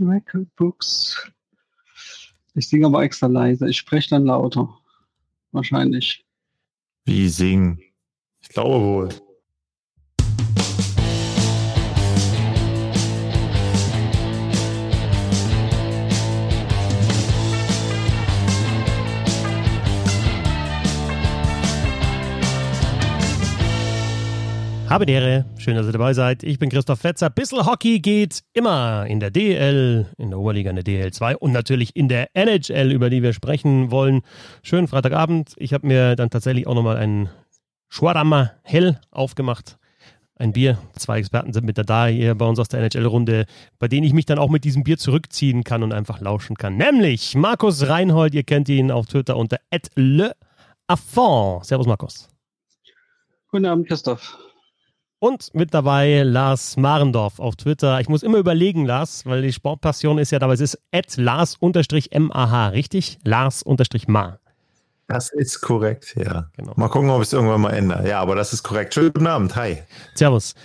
Record Books. Ich singe aber extra leise. Ich spreche dann lauter. Wahrscheinlich. Wie singen? Ich glaube wohl. Habe die Ehre, schön, dass ihr dabei seid. Ich bin Christoph Fetzer. Bissl Hockey geht immer in der DL, in der Oberliga, in der DL2 und natürlich in der NHL, über die wir sprechen wollen. Schönen Freitagabend. Ich habe mir dann tatsächlich auch nochmal einen Schwarama Hell aufgemacht. Ein Bier. Zwei Experten sind mit da hier bei uns aus der NHL-Runde, bei denen ich mich dann auch mit diesem Bier zurückziehen kann und einfach lauschen kann. Nämlich Markus Reinhold. Ihr kennt ihn auf Twitter unter @leaffond. Servus, Markus. Guten Abend, Christoph. Und mit dabei Lars Marendorf auf Twitter. Ich muss immer überlegen, Lars, weil die Sportpassion ist ja dabei, es ist at Lars-MAH, richtig? Lars-Ma. Das ist korrekt, ja. Genau. Mal gucken, ob ich es irgendwann mal ändere. Ja, aber das ist korrekt. Schönen guten Abend, hi. Servus.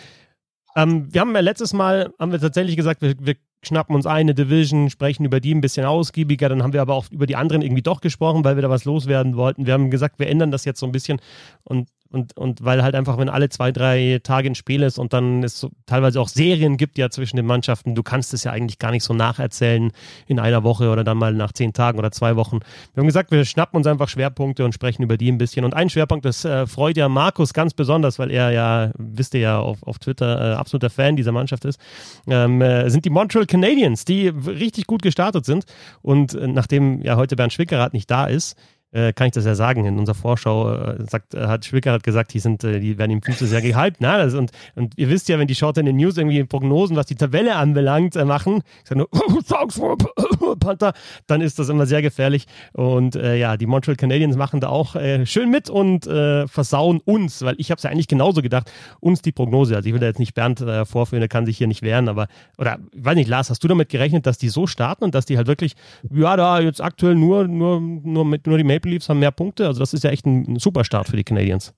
Ähm, wir haben ja letztes Mal, haben wir tatsächlich gesagt, wir, wir schnappen uns eine Division, sprechen über die ein bisschen ausgiebiger. Dann haben wir aber auch über die anderen irgendwie doch gesprochen, weil wir da was loswerden wollten. Wir haben gesagt, wir ändern das jetzt so ein bisschen und und, und weil halt einfach, wenn alle zwei, drei Tage ein Spiel ist und dann es so teilweise auch Serien gibt ja zwischen den Mannschaften, du kannst es ja eigentlich gar nicht so nacherzählen in einer Woche oder dann mal nach zehn Tagen oder zwei Wochen. Wir haben gesagt, wir schnappen uns einfach Schwerpunkte und sprechen über die ein bisschen. Und ein Schwerpunkt, das äh, freut ja Markus ganz besonders, weil er ja, wisst ihr ja, auf, auf Twitter äh, absoluter Fan dieser Mannschaft ist, ähm, äh, sind die Montreal Canadiens, die richtig gut gestartet sind. Und äh, nachdem ja heute Bernd Schwickerath nicht da ist, äh, kann ich das ja sagen. In unserer Vorschau äh, sagt, äh, hat Schwicker hat gesagt, die sind, äh, die werden ihm viel zu sehr gehypt. Na, das, und, und ihr wisst ja, wenn die Short in den News irgendwie Prognosen, was die Tabelle anbelangt, machen, ich sage nur, Panther, dann ist das immer sehr gefährlich. Und ja, die Montreal Canadiens machen da auch schön mit und versauen uns, weil ich habe es ja eigentlich genauso gedacht, uns die Prognose. Also ich will da jetzt nicht Bernd vorführen, der kann sich hier nicht wehren, aber, oder, weiß nicht, Lars, hast du damit gerechnet, dass die so starten und dass die halt wirklich, ja, da jetzt aktuell nur, nur, nur mit, nur die Maple Leafs haben mehr Punkte. Also das ist ja echt ein, ein super Start für die Canadiens.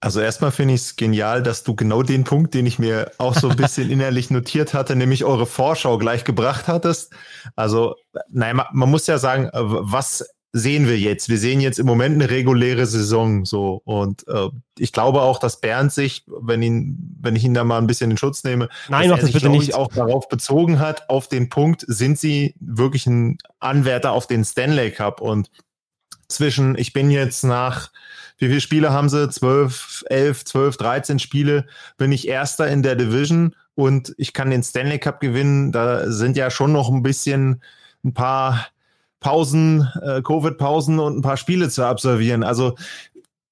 Also erstmal finde ich es genial, dass du genau den Punkt, den ich mir auch so ein bisschen innerlich notiert hatte, nämlich eure Vorschau gleich gebracht hattest. Also, nein, man, man muss ja sagen, äh, was sehen wir jetzt? Wir sehen jetzt im Moment eine reguläre Saison so und äh, ich glaube auch, dass Bernd sich, wenn ihn, wenn ich ihn da mal ein bisschen in Schutz nehme, Nein, dass er sich, bitte nicht. auch darauf bezogen hat, auf den Punkt, sind sie wirklich ein Anwärter auf den Stanley Cup und zwischen, ich bin jetzt nach, wie viele Spiele haben sie? 12, 11, 12, 13 Spiele, bin ich Erster in der Division und ich kann den Stanley Cup gewinnen. Da sind ja schon noch ein bisschen ein paar Pausen, äh, Covid-Pausen und ein paar Spiele zu absolvieren. Also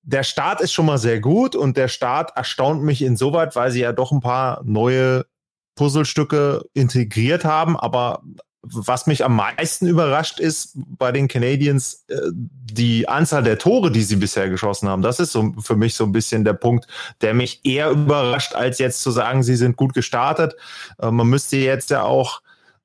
der Start ist schon mal sehr gut und der Start erstaunt mich insoweit, weil sie ja doch ein paar neue Puzzlestücke integriert haben. Aber was mich am meisten überrascht ist bei den Canadiens, äh, die Anzahl der Tore, die sie bisher geschossen haben. Das ist so für mich so ein bisschen der Punkt, der mich eher überrascht, als jetzt zu sagen, sie sind gut gestartet. Äh, man müsste jetzt ja auch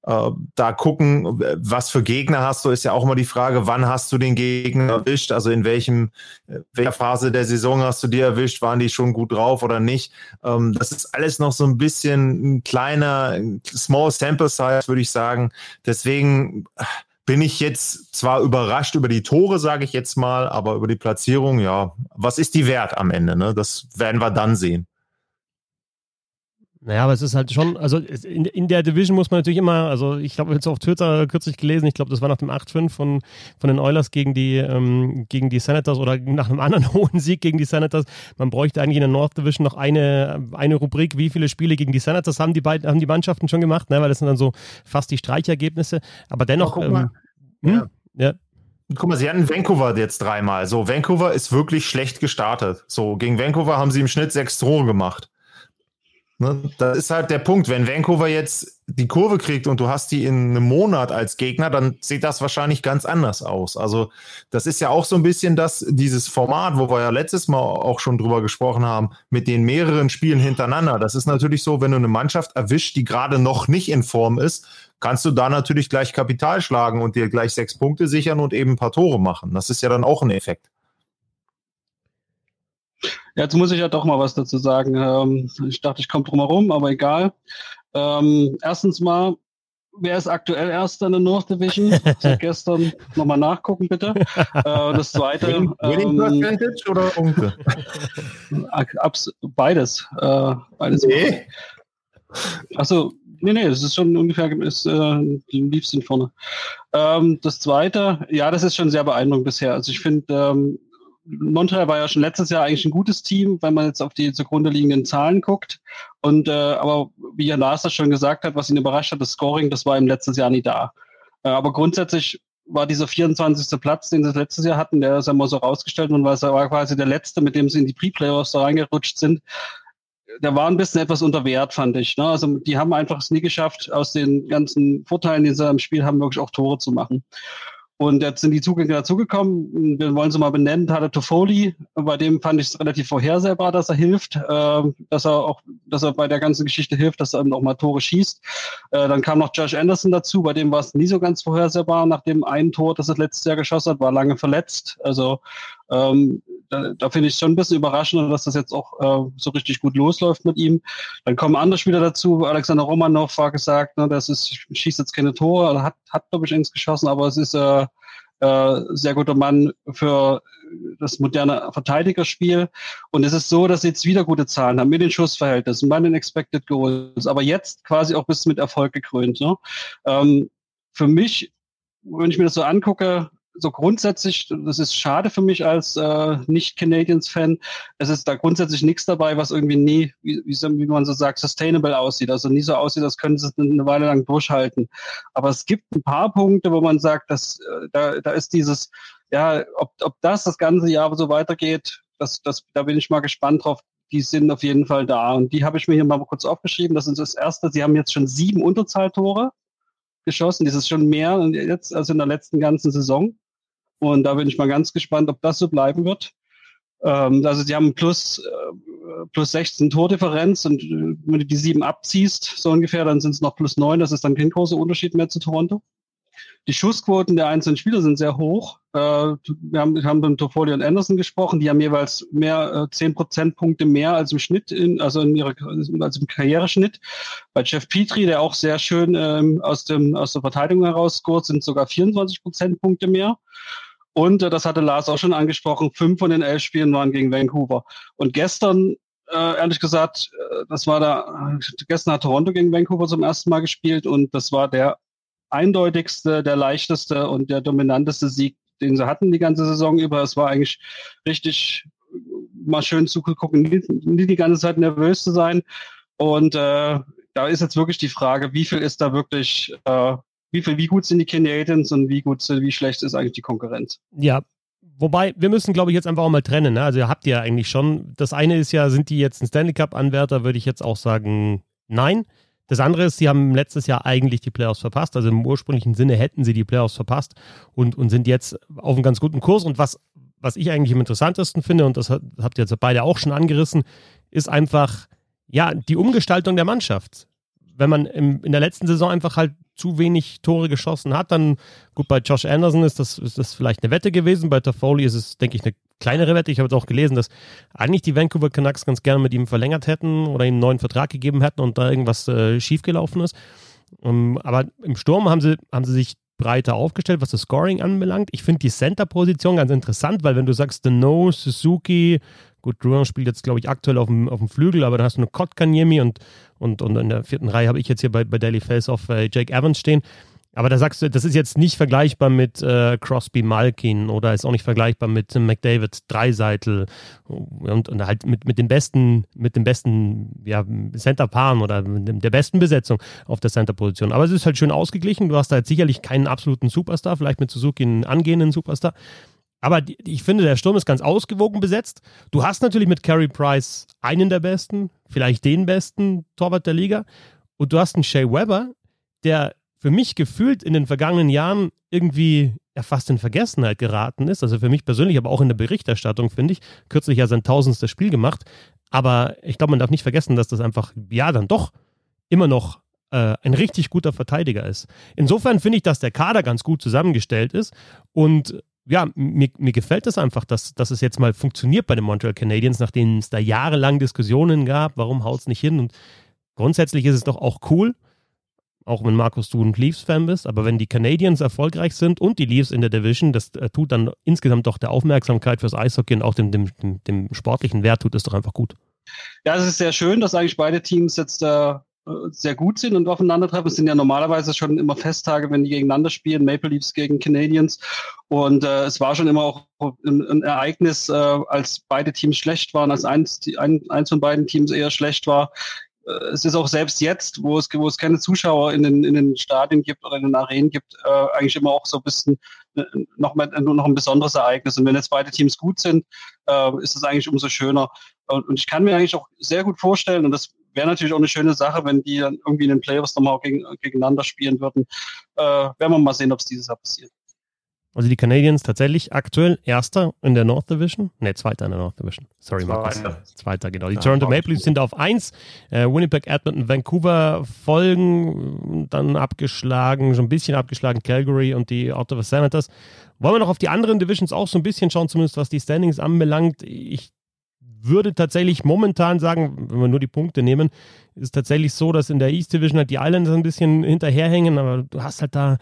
äh, da gucken, was für Gegner hast du, ist ja auch immer die Frage, wann hast du den Gegner erwischt, also in welchem, äh, welcher Phase der Saison hast du die erwischt, waren die schon gut drauf oder nicht. Ähm, das ist alles noch so ein bisschen ein kleiner, small sample size, würde ich sagen. Deswegen äh, bin ich jetzt zwar überrascht über die Tore, sage ich jetzt mal, aber über die Platzierung, ja, was ist die wert am Ende? Ne? Das werden wir dann sehen. Naja, aber es ist halt schon, also in, in der Division muss man natürlich immer, also ich glaube, jetzt auf Twitter kürzlich gelesen, ich glaube, das war nach dem 8-5 von, von den Oilers gegen die, ähm, gegen die Senators oder nach einem anderen hohen Sieg gegen die Senators. Man bräuchte eigentlich in der North Division noch eine, eine Rubrik, wie viele Spiele gegen die Senators haben die beiden, haben die Mannschaften schon gemacht, ne? weil das sind dann so fast die Streichergebnisse. Aber dennoch. Ähm, hm? ja. ja. Guck mal, sie hatten Vancouver jetzt dreimal. So, Vancouver ist wirklich schlecht gestartet. So, gegen Vancouver haben sie im Schnitt sechs Tore gemacht. Ne, das ist halt der Punkt. Wenn Vancouver jetzt die Kurve kriegt und du hast die in einem Monat als Gegner, dann sieht das wahrscheinlich ganz anders aus. Also, das ist ja auch so ein bisschen das, dieses Format, wo wir ja letztes Mal auch schon drüber gesprochen haben, mit den mehreren Spielen hintereinander. Das ist natürlich so, wenn du eine Mannschaft erwischt, die gerade noch nicht in Form ist, kannst du da natürlich gleich Kapital schlagen und dir gleich sechs Punkte sichern und eben ein paar Tore machen. Das ist ja dann auch ein Effekt. Jetzt muss ich ja doch mal was dazu sagen. Ähm, ich dachte, ich komme drum herum, aber egal. Ähm, erstens mal, wer ist aktuell Erster in der North Division? Seit gestern nochmal nachgucken, bitte. Äh, das zweite. Winning ähm, Percentage oder Unke? beides. Äh, beides. Nee. Achso, nee, nee, es ist schon ungefähr, ist äh, liebsten vorne. Ähm, das zweite, ja, das ist schon sehr beeindruckend bisher. Also ich finde, ähm, Montreal war ja schon letztes Jahr eigentlich ein gutes Team, wenn man jetzt auf die zugrunde liegenden Zahlen guckt. Und äh, aber wie Herr Lars das schon gesagt hat, was ihn überrascht hat, das Scoring, das war im letztes Jahr nie da. Äh, aber grundsätzlich war dieser 24. Platz, den sie letztes Jahr hatten, der ist einmal so rausgestellt und war quasi der letzte, mit dem sie in die Pre-Playoffs da reingerutscht sind. Der war ein bisschen etwas unter Wert, fand ich. Ne? Also die haben einfach es nie geschafft, aus den ganzen Vorteilen, die sie im Spiel haben, wirklich auch Tore zu machen. Und jetzt sind die Zugänge dazugekommen. Wir wollen sie mal benennen. Tade Toffoli, bei dem fand ich es relativ vorhersehbar, dass er hilft, äh, dass er auch, dass er bei der ganzen Geschichte hilft, dass er eben auch mal Tore schießt. Äh, dann kam noch Josh Anderson dazu, bei dem war es nie so ganz vorhersehbar. Nach dem einen Tor, das er letztes Jahr geschossen hat, war lange verletzt. Also ähm, da, da finde ich schon ein bisschen überraschend, dass das jetzt auch äh, so richtig gut losläuft mit ihm. Dann kommen andere Spieler dazu. Alexander Romanov war gesagt, ne, das ist, schießt jetzt keine Tore, hat, hat glaube ich, eins geschossen, aber es ist äh, äh, sehr guter Mann für das moderne Verteidigerspiel. Und es ist so, dass sie jetzt wieder gute Zahlen haben mit den Schussverhältnissen, bei den Expected Goals, aber jetzt quasi auch bis mit Erfolg gekrönt. Ne? Ähm, für mich, wenn ich mir das so angucke, so grundsätzlich, das ist schade für mich als äh, Nicht-Canadiens-Fan, es ist da grundsätzlich nichts dabei, was irgendwie nie, wie, wie man so sagt, sustainable aussieht. Also nie so aussieht, als können sie es eine Weile lang durchhalten. Aber es gibt ein paar Punkte, wo man sagt, dass äh, da, da ist dieses, ja, ob, ob das das ganze Jahr so weitergeht, das, das, da bin ich mal gespannt drauf. Die sind auf jeden Fall da. Und die habe ich mir hier mal kurz aufgeschrieben. Das ist das erste. Sie haben jetzt schon sieben Unterzahltore geschossen. Das ist schon mehr als in der letzten ganzen Saison. Und da bin ich mal ganz gespannt, ob das so bleiben wird. Ähm, also sie haben plus, äh, plus 16 Tordifferenz und äh, wenn du die sieben abziehst, so ungefähr, dann sind es noch plus neun. Das ist dann kein großer Unterschied mehr zu Toronto. Die Schussquoten der einzelnen Spieler sind sehr hoch. Äh, wir haben, wir haben mit Toffoli und Anderson gesprochen. Die haben jeweils mehr, äh, 10 Prozentpunkte mehr als im Schnitt, in, also in ihrer, als im Karriereschnitt. Bei Jeff Petrie, der auch sehr schön ähm, aus, dem, aus der Verteidigung heraus scoret, sind sogar 24 Prozentpunkte mehr. Und äh, das hatte Lars auch schon angesprochen, fünf von den elf Spielen waren gegen Vancouver. Und gestern, äh, ehrlich gesagt, äh, das war da, gestern hat Toronto gegen Vancouver zum ersten Mal gespielt und das war der eindeutigste, der leichteste und der dominanteste Sieg, den sie hatten die ganze Saison über. Es war eigentlich richtig mal schön zugucken, nie, nie die ganze Zeit nervös zu sein. Und äh, da ist jetzt wirklich die Frage, wie viel ist da wirklich äh, wie, viel, wie gut sind die Canadiens und wie gut, wie schlecht ist eigentlich die Konkurrenz. Ja, Wobei, wir müssen, glaube ich, jetzt einfach auch mal trennen. Ne? Also ihr habt ja eigentlich schon, das eine ist ja, sind die jetzt ein Stanley Cup-Anwärter, würde ich jetzt auch sagen, nein. Das andere ist, sie haben letztes Jahr eigentlich die Playoffs verpasst. Also im ursprünglichen Sinne hätten sie die Playoffs verpasst und, und sind jetzt auf einem ganz guten Kurs. Und was, was ich eigentlich am interessantesten finde, und das habt ihr jetzt beide auch schon angerissen, ist einfach, ja, die Umgestaltung der Mannschaft. Wenn man im, in der letzten Saison einfach halt zu wenig Tore geschossen hat, dann gut, bei Josh Anderson ist das, ist das vielleicht eine Wette gewesen. Bei Toffoli ist es, denke ich, eine kleinere Wette. Ich habe jetzt auch gelesen, dass eigentlich die Vancouver Canucks ganz gerne mit ihm verlängert hätten oder ihm einen neuen Vertrag gegeben hätten und da irgendwas äh, schiefgelaufen ist. Um, aber im Sturm haben sie, haben sie sich breiter aufgestellt, was das Scoring anbelangt. Ich finde die Center-Position ganz interessant, weil wenn du sagst, The No, Suzuki, Gut, Drouin spielt jetzt, glaube ich, aktuell auf dem, auf dem Flügel, aber dann hast du eine Kotkaniemi und, und, und in der vierten Reihe habe ich jetzt hier bei, bei Daily Face auf äh, Jake Evans stehen. Aber da sagst du, das ist jetzt nicht vergleichbar mit äh, Crosby Malkin oder ist auch nicht vergleichbar mit McDavid Dreiseitel und, und halt mit, mit den besten, mit den besten ja, Center-Paaren oder der besten Besetzung auf der Center-Position. Aber es ist halt schön ausgeglichen. Du hast da jetzt sicherlich keinen absoluten Superstar, vielleicht mit Suzuki einen angehenden Superstar. Aber die, ich finde, der Sturm ist ganz ausgewogen besetzt. Du hast natürlich mit Carey Price einen der besten, vielleicht den besten Torwart der Liga. Und du hast einen Shea Weber, der für mich gefühlt in den vergangenen Jahren irgendwie ja, fast in Vergessenheit geraten ist. Also für mich persönlich, aber auch in der Berichterstattung, finde ich. Kürzlich ja sein tausendstes Spiel gemacht. Aber ich glaube, man darf nicht vergessen, dass das einfach, ja, dann doch immer noch äh, ein richtig guter Verteidiger ist. Insofern finde ich, dass der Kader ganz gut zusammengestellt ist. Und ja, mir, mir gefällt es das einfach, dass, dass es jetzt mal funktioniert bei den Montreal Canadiens, nachdem es da jahrelang Diskussionen gab, warum haut es nicht hin und grundsätzlich ist es doch auch cool, auch wenn Markus du ein Leafs-Fan bist, aber wenn die Canadiens erfolgreich sind und die Leafs in der Division, das äh, tut dann insgesamt doch der Aufmerksamkeit fürs Eishockey und auch dem, dem, dem, dem sportlichen Wert tut es doch einfach gut. Ja, es ist sehr schön, dass eigentlich beide Teams jetzt äh, sehr gut sind und aufeinandertreffen. Es sind ja normalerweise schon immer Festtage, wenn die gegeneinander spielen, Maple Leafs gegen Canadiens. Und äh, es war schon immer auch ein, ein Ereignis, äh, als beide Teams schlecht waren, als eins, ein, eins von beiden Teams eher schlecht war, äh, es ist auch selbst jetzt, wo es, wo es keine Zuschauer in den, in den Stadien gibt oder in den Arenen gibt, äh, eigentlich immer auch so ein bisschen noch, mal, noch ein besonderes Ereignis. Und wenn jetzt beide Teams gut sind, äh, ist es eigentlich umso schöner. Und, und ich kann mir eigentlich auch sehr gut vorstellen, und das wäre natürlich auch eine schöne Sache, wenn die dann irgendwie in den Playoffs nochmal gegen, gegeneinander spielen würden. Äh, werden wir mal sehen, ob es dieses Jahr passiert. Also die Canadiens tatsächlich aktuell Erster in der North Division. Ne, Zweiter in der North Division. Sorry, Markus. Zweiter. Zweiter, genau. Die ja, Toronto Maple Leafs sind auf 1. Äh, Winnipeg, Edmonton, Vancouver folgen. Dann abgeschlagen, schon ein bisschen abgeschlagen Calgary und die Ottawa Senators. Wollen wir noch auf die anderen Divisions auch so ein bisschen schauen, zumindest was die Standings anbelangt. Ich würde tatsächlich momentan sagen, wenn wir nur die Punkte nehmen, ist tatsächlich so, dass in der East Division halt die Islanders ein bisschen hinterherhängen, aber du hast halt da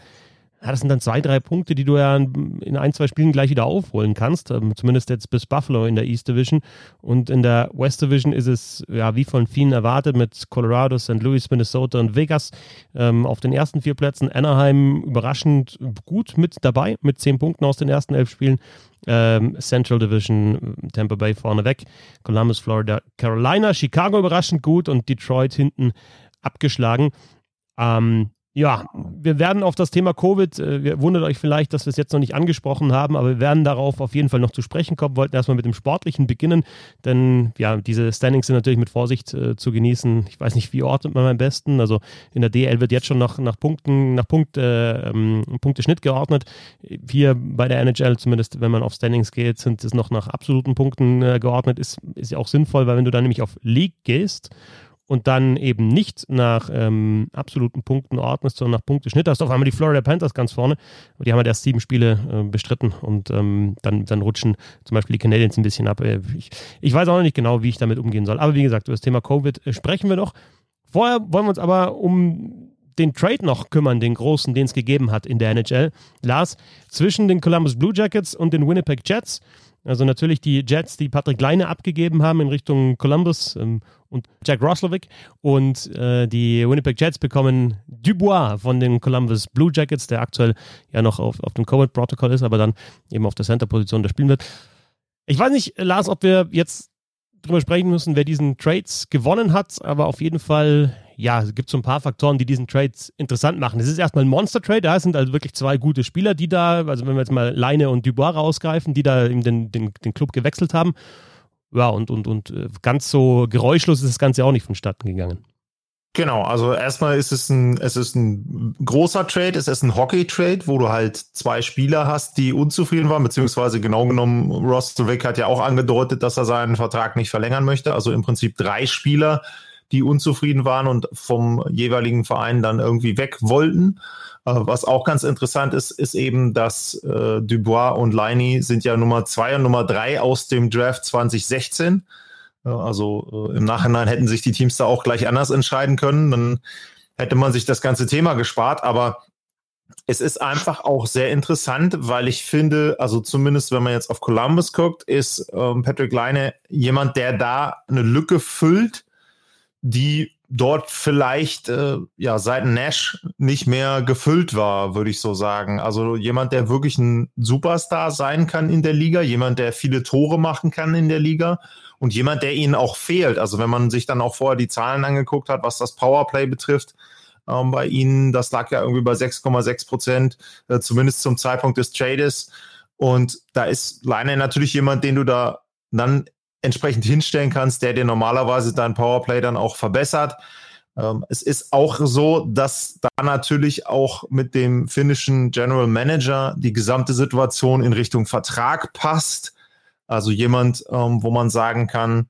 ja, das sind dann zwei, drei Punkte, die du ja in ein, zwei Spielen gleich wieder aufholen kannst. Ähm, zumindest jetzt bis Buffalo in der East Division. Und in der West Division ist es, ja, wie von vielen erwartet, mit Colorado, St. Louis, Minnesota und Vegas ähm, auf den ersten vier Plätzen. Anaheim überraschend gut mit dabei, mit zehn Punkten aus den ersten elf Spielen. Ähm, Central Division, Tampa Bay vorneweg, Columbus, Florida, Carolina, Chicago überraschend gut und Detroit hinten abgeschlagen. Ähm, ja, wir werden auf das Thema Covid, äh, wundert euch vielleicht, dass wir es jetzt noch nicht angesprochen haben, aber wir werden darauf auf jeden Fall noch zu sprechen kommen. Wollten erstmal mit dem Sportlichen beginnen, denn ja, diese Standings sind natürlich mit Vorsicht äh, zu genießen. Ich weiß nicht, wie ordnet man am besten. Also in der DL wird jetzt schon nach, nach Punkten, nach Punkt, äh, ähm, Punkteschnitt geordnet. Hier bei der NHL, zumindest wenn man auf Standings geht, sind es noch nach absoluten Punkten äh, geordnet. Ist, ist ja auch sinnvoll, weil wenn du dann nämlich auf League gehst und dann eben nicht nach ähm, absoluten Punkten ordnest, sondern nach Punkteschnitt, hast du auf einmal die Florida Panthers ganz vorne. Die haben halt erst sieben Spiele äh, bestritten und ähm, dann, dann rutschen zum Beispiel die Canadiens ein bisschen ab. Äh, ich, ich weiß auch noch nicht genau, wie ich damit umgehen soll. Aber wie gesagt, über das Thema Covid äh, sprechen wir noch. Vorher wollen wir uns aber um den Trade noch kümmern, den großen, den es gegeben hat in der NHL. Lars, zwischen den Columbus Blue Jackets und den Winnipeg Jets also natürlich die Jets, die Patrick Leine abgegeben haben in Richtung Columbus ähm, und Jack Roslovic. Und äh, die Winnipeg Jets bekommen Dubois von den Columbus Blue Jackets, der aktuell ja noch auf, auf dem Covid-Protokoll ist, aber dann eben auf der Center-Position da spielen wird. Ich weiß nicht, Lars, ob wir jetzt drüber sprechen müssen, wer diesen Trades gewonnen hat, aber auf jeden Fall ja, es gibt so ein paar Faktoren, die diesen Trade interessant machen. Es ist erstmal ein Monster-Trade, da sind also wirklich zwei gute Spieler, die da, also wenn wir jetzt mal Leine und Dubois rausgreifen, die da den, den, den Club gewechselt haben. Ja, und, und, und äh, ganz so geräuschlos ist das Ganze auch nicht vonstatten gegangen. Genau, also erstmal ist es ein, es ist ein großer Trade, es ist ein Hockey-Trade, wo du halt zwei Spieler hast, die unzufrieden waren, beziehungsweise genau genommen, Ross Wick hat ja auch angedeutet, dass er seinen Vertrag nicht verlängern möchte. Also im Prinzip drei Spieler, die unzufrieden waren und vom jeweiligen Verein dann irgendwie weg wollten. Äh, was auch ganz interessant ist, ist eben, dass äh, Dubois und Liney sind ja Nummer zwei und Nummer drei aus dem Draft 2016. Äh, also äh, im Nachhinein hätten sich die Teams da auch gleich anders entscheiden können. Dann hätte man sich das ganze Thema gespart. Aber es ist einfach auch sehr interessant, weil ich finde, also zumindest wenn man jetzt auf Columbus guckt, ist ähm, Patrick Leine jemand, der da eine Lücke füllt, die dort vielleicht äh, ja seit Nash nicht mehr gefüllt war, würde ich so sagen. Also jemand, der wirklich ein Superstar sein kann in der Liga, jemand, der viele Tore machen kann in der Liga und jemand, der ihnen auch fehlt. Also wenn man sich dann auch vorher die Zahlen angeguckt hat, was das Powerplay betrifft, ähm, bei ihnen, das lag ja irgendwie bei 6,6 Prozent, äh, zumindest zum Zeitpunkt des Trades. Und da ist Leine natürlich jemand, den du da dann entsprechend hinstellen kannst, der dir normalerweise dein Powerplay dann auch verbessert. Ähm, es ist auch so, dass da natürlich auch mit dem finnischen General Manager die gesamte Situation in Richtung Vertrag passt. Also jemand, ähm, wo man sagen kann,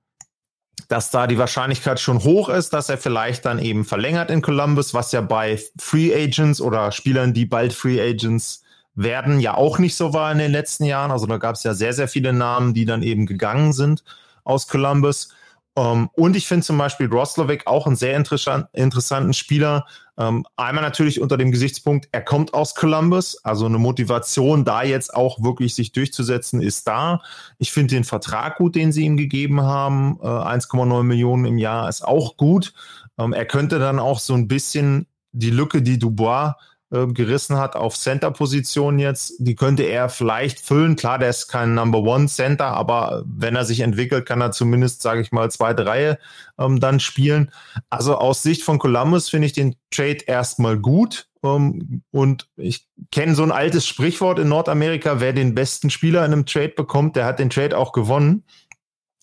dass da die Wahrscheinlichkeit schon hoch ist, dass er vielleicht dann eben verlängert in Columbus, was ja bei Free Agents oder Spielern, die bald Free Agents werden ja auch nicht so war in den letzten Jahren. Also da gab es ja sehr, sehr viele Namen, die dann eben gegangen sind aus Columbus. Um, ähm, und ich finde zum Beispiel Roslovic auch einen sehr interessant, interessanten Spieler. Um, ähm, einmal natürlich unter dem Gesichtspunkt, er kommt aus Columbus, also eine Motivation, da jetzt auch wirklich sich durchzusetzen, ist da. Ich finde den Vertrag gut, den sie ihm gegeben haben. Uh, äh, 1,9 Millionen im Jahr ist auch gut. Um, ähm, er könnte dann auch so ein bisschen die Lücke, die Dubois äh, gerissen hat auf Center-Position jetzt, die könnte er vielleicht füllen. Klar, der ist kein Number One Center, aber wenn er sich entwickelt, kann er zumindest, sage ich mal, zweite Reihe ähm, dann spielen. Also aus Sicht von Columbus finde ich den Trade erstmal gut. Um, ähm, und ich kenne so ein altes Sprichwort in Nordamerika, wer den besten Spieler in einem Trade bekommt, der hat den Trade auch gewonnen.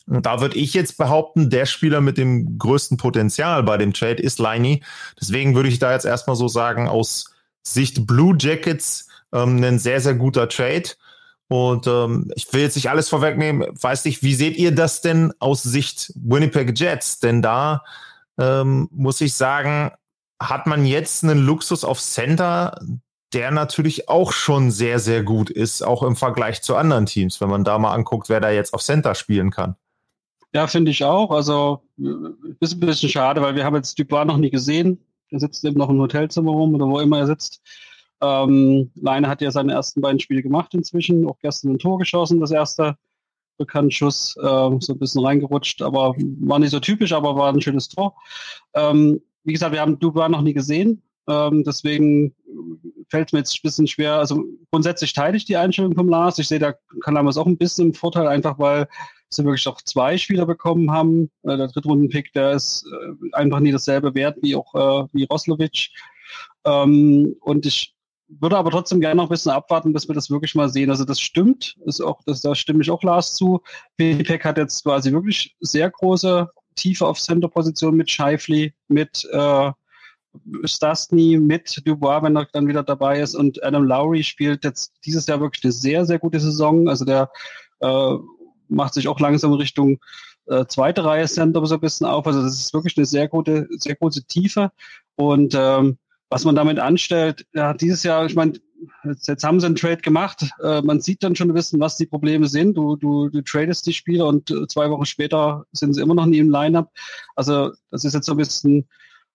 Und da würde ich jetzt behaupten, der Spieler mit dem größten Potenzial bei dem Trade ist Liney. Deswegen würde ich da jetzt erstmal so sagen, aus Sicht Blue Jackets ähm, ein sehr, sehr guter Trade. Und ähm, ich will jetzt nicht alles vorwegnehmen. Weiß nicht, wie seht ihr das denn aus Sicht Winnipeg Jets? Denn da ähm, muss ich sagen, hat man jetzt einen Luxus auf Center, der natürlich auch schon sehr, sehr gut ist, auch im Vergleich zu anderen Teams, wenn man da mal anguckt, wer da jetzt auf Center spielen kann. Ja, finde ich auch. Also ist ein bisschen schade, weil wir haben jetzt Dubois noch nie gesehen. Er sitzt eben noch im Hotelzimmer rum oder wo immer er sitzt. Ähm, Leine hat ja seine ersten beiden Spiele gemacht inzwischen, auch gestern ein Tor geschossen, das erste bekannten Schuss, äh, so ein bisschen reingerutscht, aber war nicht so typisch, aber war ein schönes Tor. Ähm, wie gesagt, wir haben Dubois noch nie gesehen, ähm, deswegen fällt es mir jetzt ein bisschen schwer. Also grundsätzlich teile ich die Einstellung vom Lars. Ich sehe da Kalamas auch ein bisschen im Vorteil, einfach weil sie wirklich auch zwei Spieler bekommen haben. Äh, der Drittrunden-Pick, der ist äh, einfach nie dasselbe wert wie auch äh, wie Roslovic. Ähm, und ich würde aber trotzdem gerne noch ein bisschen abwarten, bis wir das wirklich mal sehen. Also das stimmt, ist auch, das, da stimme ich auch Lars zu. Winnipeg hat jetzt quasi wirklich sehr große Tiefe auf Center-Position mit Scheifli, mit äh, Stastny, mit Dubois, wenn er dann wieder dabei ist. Und Adam Lowry spielt jetzt dieses Jahr wirklich eine sehr, sehr gute Saison. Also der äh, macht sich auch langsam Richtung äh, zweite Reihe Center so ein bisschen auf. Also das ist wirklich eine sehr gute, sehr große Tiefe. Und ähm, was man damit anstellt, ja, dieses Jahr, ich meine, jetzt, jetzt haben sie einen Trade gemacht. Äh, man sieht dann schon ein bisschen, was die Probleme sind. Du, du, du tradest die Spieler und äh, zwei Wochen später sind sie immer noch nie im Lineup. Also das ist jetzt so ein bisschen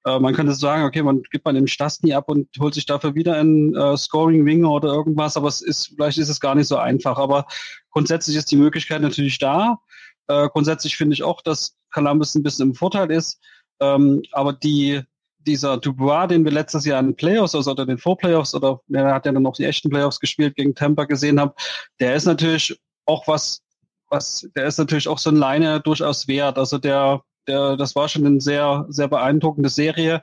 äh, man könnte sagen, okay, man gibt man dem Stastny ab und holt sich dafür wieder einen äh, Scoring-Winger oder irgendwas, aber es ist, vielleicht ist es gar nicht so einfach. Aber grundsätzlich ist die Möglichkeit natürlich da. Äh, grundsätzlich finde ich auch, dass Columbus ein bisschen im Vorteil ist. Ähm, aber die, dieser Dubois, den wir letztes Jahr in den Playoffs also oder den Vorplayoffs oder der hat ja dann noch die echten Playoffs gespielt gegen Tampa gesehen haben, der ist natürlich auch was, was, der ist natürlich auch so ein Leine durchaus wert. Also der, das war schon eine sehr, sehr beeindruckende Serie.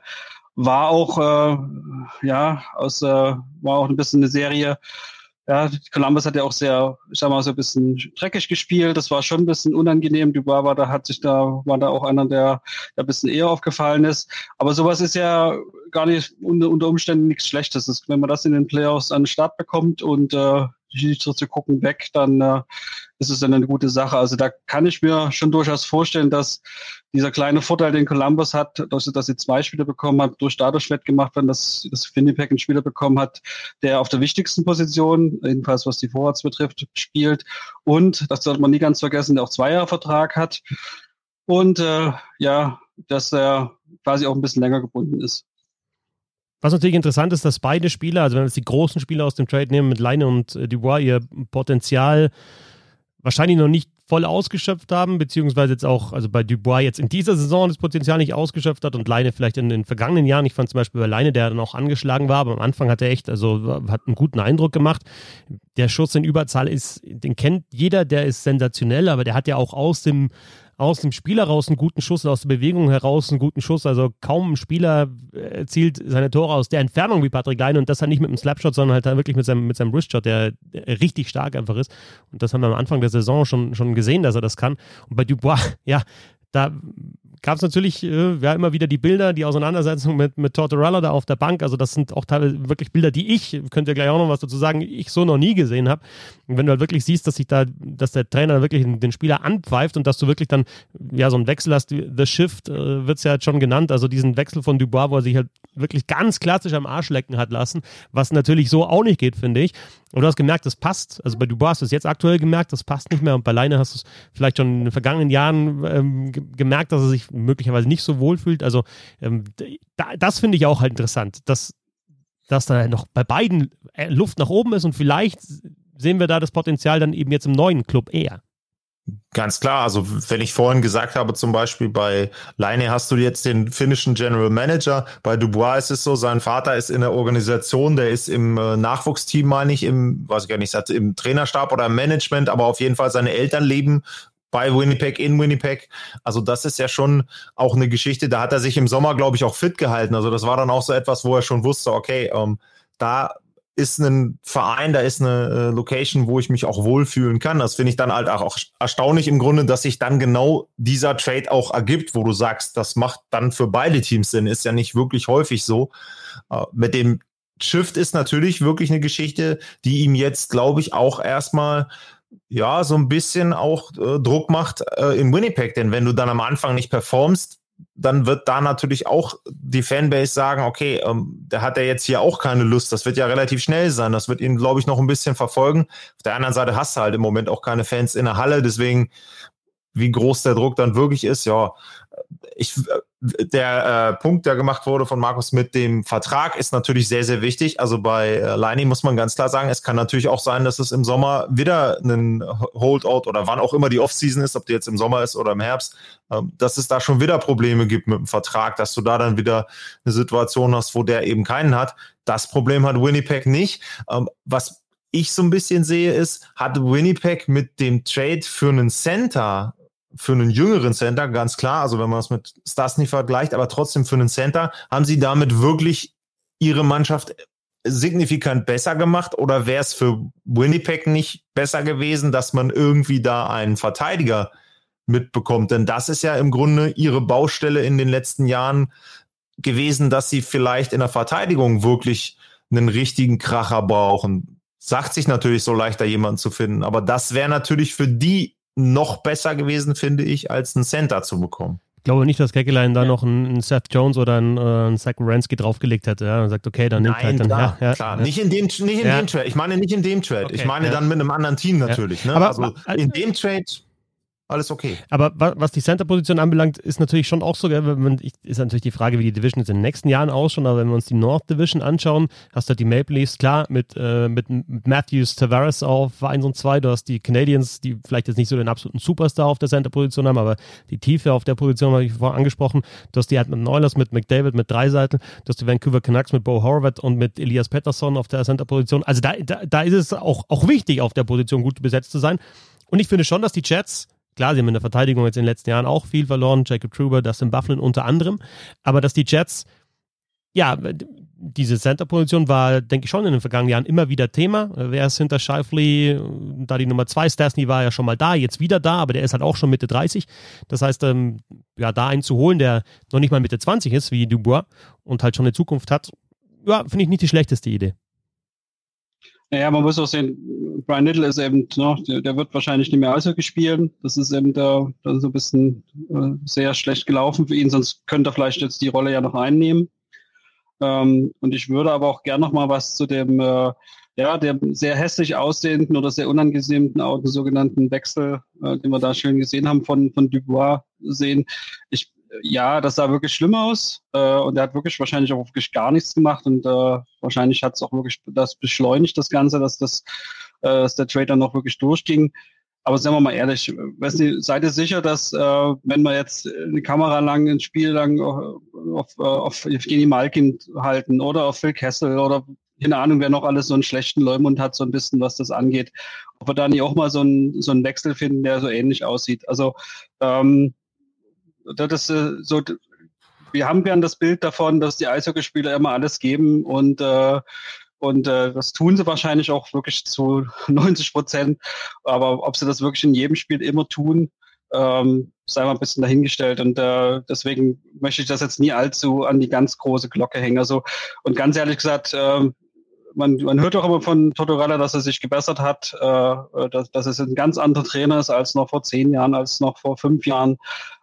War auch, äh, ja, aus, äh, war auch ein bisschen eine Serie. Ja, Columbus hat ja auch sehr, ich sag mal, so ein bisschen dreckig gespielt. Das war schon ein bisschen unangenehm. Dubois war da, hat sich da, war da auch einer, der, der ein bisschen eher aufgefallen ist. Aber sowas ist ja gar nicht unter, Umständen nichts Schlechtes. Wenn man das in den Playoffs an den Start bekommt und äh, Schiedsrichter gucken weg, dann äh, ist es dann eine gute Sache. Also da kann ich mir schon durchaus vorstellen, dass dieser kleine Vorteil, den Columbus hat, dass, dass sie zwei Spieler bekommen hat, durch dadurch wettgemacht werden, dass, dass Winnipeg einen Spieler bekommen hat, der auf der wichtigsten Position, jedenfalls was die Vorwärts betrifft, spielt. Und, das sollte man nie ganz vergessen, der auch Zweiervertrag hat. Und äh, ja, dass er quasi auch ein bisschen länger gebunden ist. Was natürlich interessant ist, dass beide Spieler, also wenn wir jetzt die großen Spieler aus dem Trade nehmen, mit Leine und äh, Dubois, ihr Potenzial wahrscheinlich noch nicht voll ausgeschöpft haben, beziehungsweise jetzt auch, also bei Dubois jetzt in dieser Saison das Potenzial nicht ausgeschöpft hat und Leine vielleicht in den vergangenen Jahren. Ich fand zum Beispiel bei Leine, der dann auch angeschlagen war, aber am Anfang hat er echt, also hat einen guten Eindruck gemacht. Der Schuss in Überzahl ist, den kennt jeder, der ist sensationell, aber der hat ja auch aus dem aus dem Spiel heraus einen guten Schuss, aus der Bewegung heraus einen guten Schuss. Also kaum ein Spieler erzielt seine Tore aus der Entfernung wie Patrick Leine und das halt nicht mit einem Slapshot, sondern halt wirklich mit seinem, mit seinem Wristshot, der, der richtig stark einfach ist. Und das haben wir am Anfang der Saison schon, schon gesehen, dass er das kann. Und bei Dubois, ja, da gab es natürlich äh, ja, immer wieder die Bilder, die Auseinandersetzung mit, mit Tortorella da auf der Bank. Also das sind auch teilweise wirklich Bilder, die ich, könnt ihr gleich auch noch was dazu sagen, ich so noch nie gesehen habe. Und wenn du halt wirklich siehst, dass sich da, dass der Trainer wirklich den Spieler anpfeift und dass du wirklich dann ja so einen Wechsel hast, The Shift äh, wird es ja jetzt schon genannt, also diesen Wechsel von Dubois, wo er sich halt wirklich ganz klassisch am Arsch lecken hat lassen, was natürlich so auch nicht geht, finde ich. Und du hast gemerkt, das passt. Also bei Dubois hast du es jetzt aktuell gemerkt, das passt nicht mehr. Und bei Leine hast du es vielleicht schon in den vergangenen Jahren ähm, gemerkt, dass er sich möglicherweise nicht so wohl fühlt. Also ähm, da, das finde ich auch halt interessant, dass, dass da noch bei beiden äh, Luft nach oben ist und vielleicht sehen wir da das Potenzial dann eben jetzt im neuen Club eher. Ganz klar, also wenn ich vorhin gesagt habe, zum Beispiel bei Leine hast du jetzt den finnischen General Manager, bei Dubois ist es so, sein Vater ist in der Organisation, der ist im äh, Nachwuchsteam, meine ich, im, weiß ich gar nicht, im Trainerstab oder im Management, aber auf jeden Fall seine Eltern leben bei Winnipeg, in Winnipeg. Also das ist ja schon auch eine Geschichte, da hat er sich im Sommer, glaube ich, auch fit gehalten. Also das war dann auch so etwas, wo er schon wusste, okay, ähm, da ist ein Verein, da ist eine äh, Location, wo ich mich auch wohlfühlen kann. Das finde ich dann halt auch erstaunlich im Grunde, dass sich dann genau dieser Trade auch ergibt, wo du sagst, das macht dann für beide Teams Sinn. Ist ja nicht wirklich häufig so. Äh, mit dem Shift ist natürlich wirklich eine Geschichte, die ihm jetzt, glaube ich, auch erstmal ja, so ein bisschen auch äh, Druck macht äh, in Winnipeg. Denn wenn du dann am Anfang nicht performst, dann wird da natürlich auch die Fanbase sagen, okay, ähm, der hat ja jetzt hier auch keine Lust. Das wird ja relativ schnell sein. Das wird ihn, glaube ich, noch ein bisschen verfolgen. Auf der anderen Seite hast du halt im Moment auch keine Fans in der Halle. Deswegen, wie groß der Druck dann wirklich ist, ja, ich, der äh, Punkt, der gemacht wurde von Markus mit dem Vertrag, ist natürlich sehr, sehr wichtig. Also bei äh, Leini muss man ganz klar sagen, es kann natürlich auch sein, dass es im Sommer wieder einen Holdout oder wann auch immer die Offseason ist, ob die jetzt im Sommer ist oder im Herbst, äh, dass es da schon wieder Probleme gibt mit dem Vertrag, dass du da dann wieder eine Situation hast, wo der eben keinen hat. Das Problem hat Winnipeg nicht. Ähm, was ich so ein bisschen sehe, ist, hat Winnipeg mit dem Trade für einen Center für einen jüngeren Center, ganz klar, also wenn man es mit Stasny vergleicht, aber trotzdem für einen Center, haben sie damit wirklich ihre Mannschaft signifikant besser gemacht oder wäre es für Winnipeg nicht besser gewesen, dass man irgendwie da einen Verteidiger mitbekommt? Denn das ist ja im Grunde ihre Baustelle in den letzten Jahren gewesen, dass sie vielleicht in der Verteidigung wirklich einen richtigen Kracher brauchen. Sagt sich natürlich so leichter, jemanden zu finden, aber das wäre natürlich für die noch besser gewesen, finde ich, als einen Center zu bekommen. Ich glaube nicht, dass Keckelein da ja. noch einen Seth Jones oder einen, äh, einen Zach Wierenski draufgelegt hätte. Ja, und sagt, okay, dann nimmt halt dann. Klar, ja, klar. Nicht in dem, nicht in dem Trade. Ich meine nicht in dem Trade. Okay, ich meine dann mit einem anderen Team natürlich. Ne? Aber, also in dem Trade alles okay. Aber was die Center-Position anbelangt, ist natürlich schon auch so, man, ist natürlich die Frage, wie die Division in den nächsten Jahren ausschauen, aber wenn wir uns die North Division anschauen, hast du halt die Maple Leafs, klar, mit, äh, mit Matthews Tavares auf 1 und 2, du hast die Canadiens, die vielleicht jetzt nicht so den absoluten Superstar auf der Center-Position haben, aber die Tiefe auf der Position habe ich vorher angesprochen, du hast die Edmonton Oilers mit McDavid mit drei Seiten, du hast die Vancouver Canucks mit Bo Horvath und mit Elias Pettersson auf der Center-Position, also da, da, da ist es auch, auch wichtig, auf der Position gut besetzt zu sein. Und ich finde schon, dass die Jets Klar, sie haben in der Verteidigung jetzt in den letzten Jahren auch viel verloren, Jacob Truber, Dustin Bufflin unter anderem. Aber dass die Jets, ja, diese Center-Position war, denke ich, schon in den vergangenen Jahren immer wieder Thema. Wer ist hinter Scheifly? Da die Nummer zwei, Stasny war ja schon mal da, jetzt wieder da, aber der ist halt auch schon Mitte 30. Das heißt, ähm, ja, da einen zu holen, der noch nicht mal Mitte 20 ist, wie Dubois, und halt schon eine Zukunft hat, ja, finde ich nicht die schlechteste Idee. Naja, man muss auch sehen, Brian Little ist eben, ne, der, wird wahrscheinlich nicht mehr Eishockey spielen. Das ist eben da, das ist ein bisschen äh, sehr schlecht gelaufen für ihn, sonst könnte er vielleicht jetzt die Rolle ja noch einnehmen. Ähm, und ich würde aber auch gern noch mal was zu dem, äh, ja, dem sehr hässlich aussehenden oder sehr unangenehmen sogenannten Wechsel, äh, den wir da schön gesehen haben von, von Dubois sehen. Ich ja, das sah wirklich schlimm aus äh, und er hat wirklich wahrscheinlich auch wirklich gar nichts gemacht und äh, wahrscheinlich hat es auch wirklich das beschleunigt, das Ganze, dass, das, äh, dass der Trader noch wirklich durchging. Aber sagen wir mal ehrlich, weißt du, seid ihr sicher, dass äh, wenn wir jetzt eine Kamera lang, ein Spiel lang auf, auf, auf Evgeny Malkin halten oder auf Phil Kessel oder keine Ahnung, wer noch alles so einen schlechten Leumund hat, so ein bisschen, was das angeht, ob wir da nicht auch mal so einen, so einen Wechsel finden, der so ähnlich aussieht. Also ähm, das ist äh, so, wir haben gern das Bild davon, dass die Eishockeyspieler immer alles geben und äh, und äh, das tun sie wahrscheinlich auch wirklich zu 90 Prozent. Aber ob sie das wirklich in jedem Spiel immer tun, ähm, sei mal ein bisschen dahingestellt. Und deswegen möchte ich das jetzt nie allzu an die ganz große Glocke hängen. Also, und ganz ehrlich gesagt, äh, man, man hört auch immer von Tortorella, dass er sich gebessert hat, äh, dass, dass es ein ganz anderer Trainer ist als noch vor zehn Jahren, als noch vor fünf Jahren.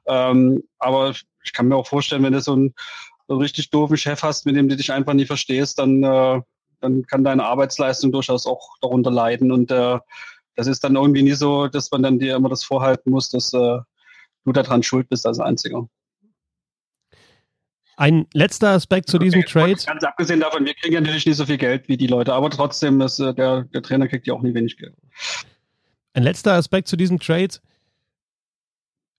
Ähm, aber ich kann mir auch vorstellen, wenn du so einen, so einen richtig doofen Chef hast, mit dem du dich einfach nie verstehst, dann, äh, dann kann deine Arbeitsleistung durchaus auch darunter leiden. Und äh, das ist dann irgendwie nie so, dass man dann dir immer das vorhalten muss, dass äh, du daran schuld bist als Einziger. Ein letzter Aspekt zu diesem Trade. Ganz abgesehen davon, wir kriegen ja natürlich nicht so viel Geld wie die Leute, aber trotzdem, ist, äh, der, der Trainer kriegt ja auch nie wenig Geld. Ein letzter Aspekt zu diesem Trade.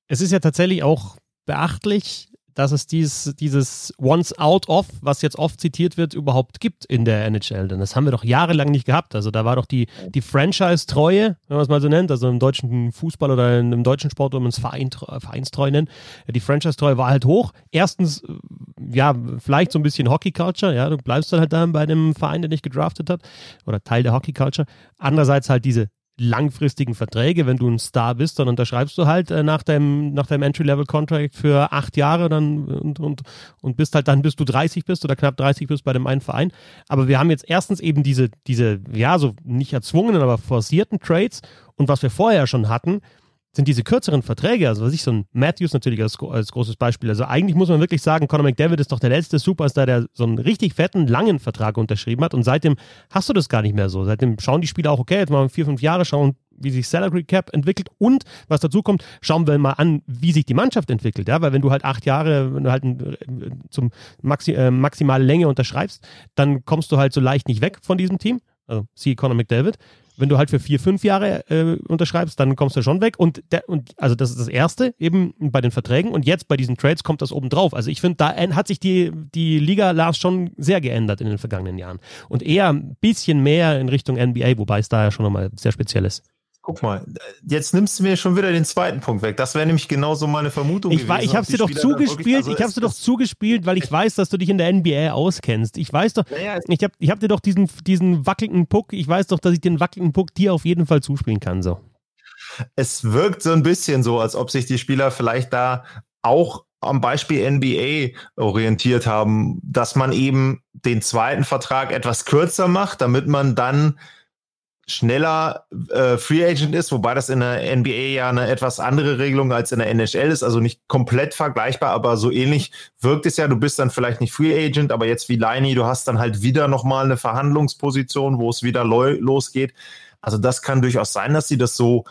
Es ist ja tatsächlich auch beachtlich, dass es dies, dieses Once Out of, was jetzt oft zitiert wird, überhaupt gibt in der NHL. Denn das haben wir doch jahrelang nicht gehabt. Also da war doch die, die Franchise-Treue, wenn man es mal so nennt, also im deutschen Fußball oder im deutschen Sport, man es Verein, Vereinstreu nennt, die Franchise-Treue war halt hoch. Erstens, äh, ja, vielleicht so ein bisschen Hockey-Culture, ja, du bleibst dann halt da bei einem Verein, der dich gedraftet hat oder Teil der Hockey-Culture. Andererseits halt diese langfristigen Verträge, wenn du ein Star bist, dann unterschreibst du halt äh, nach deinem, nach deinem Entry-Level-Contract für acht Jahre dann und, und, und bist halt dann, bis du 30 bist oder knapp 30 bist bei dem einen Verein. Aber wir haben jetzt erstens eben diese, diese, ja, so nicht erzwungenen, aber forcierten Trades und was wir vorher schon hatten, sind diese kürzeren Verträge, also was ich so ein Matthews natürlich als, als großes Beispiel. Also eigentlich muss man wirklich sagen, Conor McDavid ist doch der letzte Superstar, der so einen richtig fetten, langen Vertrag unterschrieben hat und seitdem hast du das gar nicht mehr so. Seitdem schauen die Spieler auch, okay, jetzt machen wir vier, fünf Jahre, schauen, wie sich Salary Cap entwickelt und was dazu kommt, schauen wir mal an, wie sich die Mannschaft entwickelt, ja, weil wenn du halt acht Jahre, wenn du halt äh, zum Maxi, äh, maximale Länge unterschreibst, dann kommst du halt so leicht nicht weg von diesem Team. Also, see Conor McDavid. Wenn du halt für vier, fünf Jahre äh, unterschreibst, dann kommst du schon weg. Und, der, und also das ist das Erste eben bei den Verträgen. Und jetzt bei diesen Trades kommt das obendrauf. Also ich finde, da hat sich die, die Liga Lars schon sehr geändert in den vergangenen Jahren. Und eher ein bisschen mehr in Richtung NBA, wobei es da ja schon nochmal sehr speziell ist. Guck mal, jetzt nimmst du mir schon wieder den zweiten Punkt weg. Das wäre nämlich genauso meine Vermutung ich gewesen. Ich habe dir doch zugespielt, wirklich, also ich habe dir doch zugespielt, weil ich weiß, dass du dich in der NBA auskennst. Ich weiß doch, naja, ich habe ich hab dir doch diesen, diesen wackelnden Puck, ich weiß doch, dass ich den wackelnden Puck dir auf jeden Fall zuspielen kann. So. Es wirkt so ein bisschen so, als ob sich die Spieler vielleicht da auch am Beispiel NBA orientiert haben, dass man eben den zweiten Vertrag etwas kürzer macht, damit man dann schneller äh, Free Agent ist, wobei das in der NBA ja eine etwas andere Regelung als in der NHL ist, also nicht komplett vergleichbar, aber so ähnlich wirkt es ja. Du bist dann vielleicht nicht Free Agent, aber jetzt wie Leini, du hast dann halt wieder nochmal eine Verhandlungsposition, wo es wieder losgeht. Also das kann durchaus sein, dass sie das so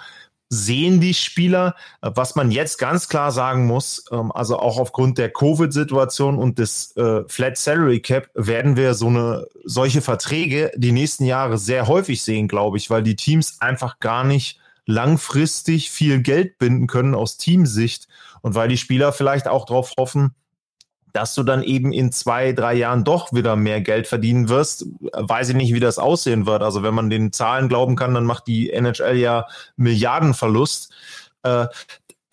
sehen die Spieler. Was man jetzt ganz klar sagen muss, ähm, also auch aufgrund der Covid-Situation und des äh, Flat Salary Cap werden wir so eine solche Verträge die nächsten Jahre sehr häufig sehen, glaube ich, weil die Teams einfach gar nicht langfristig viel Geld binden können aus Teamsicht und weil die Spieler vielleicht auch darauf hoffen, dass du dann eben in zwei, drei Jahren doch wieder mehr Geld verdienen wirst. Weiß ich nicht, wie das aussehen wird. Also wenn man den Zahlen glauben kann, dann macht die NHL ja Milliardenverlust. Äh,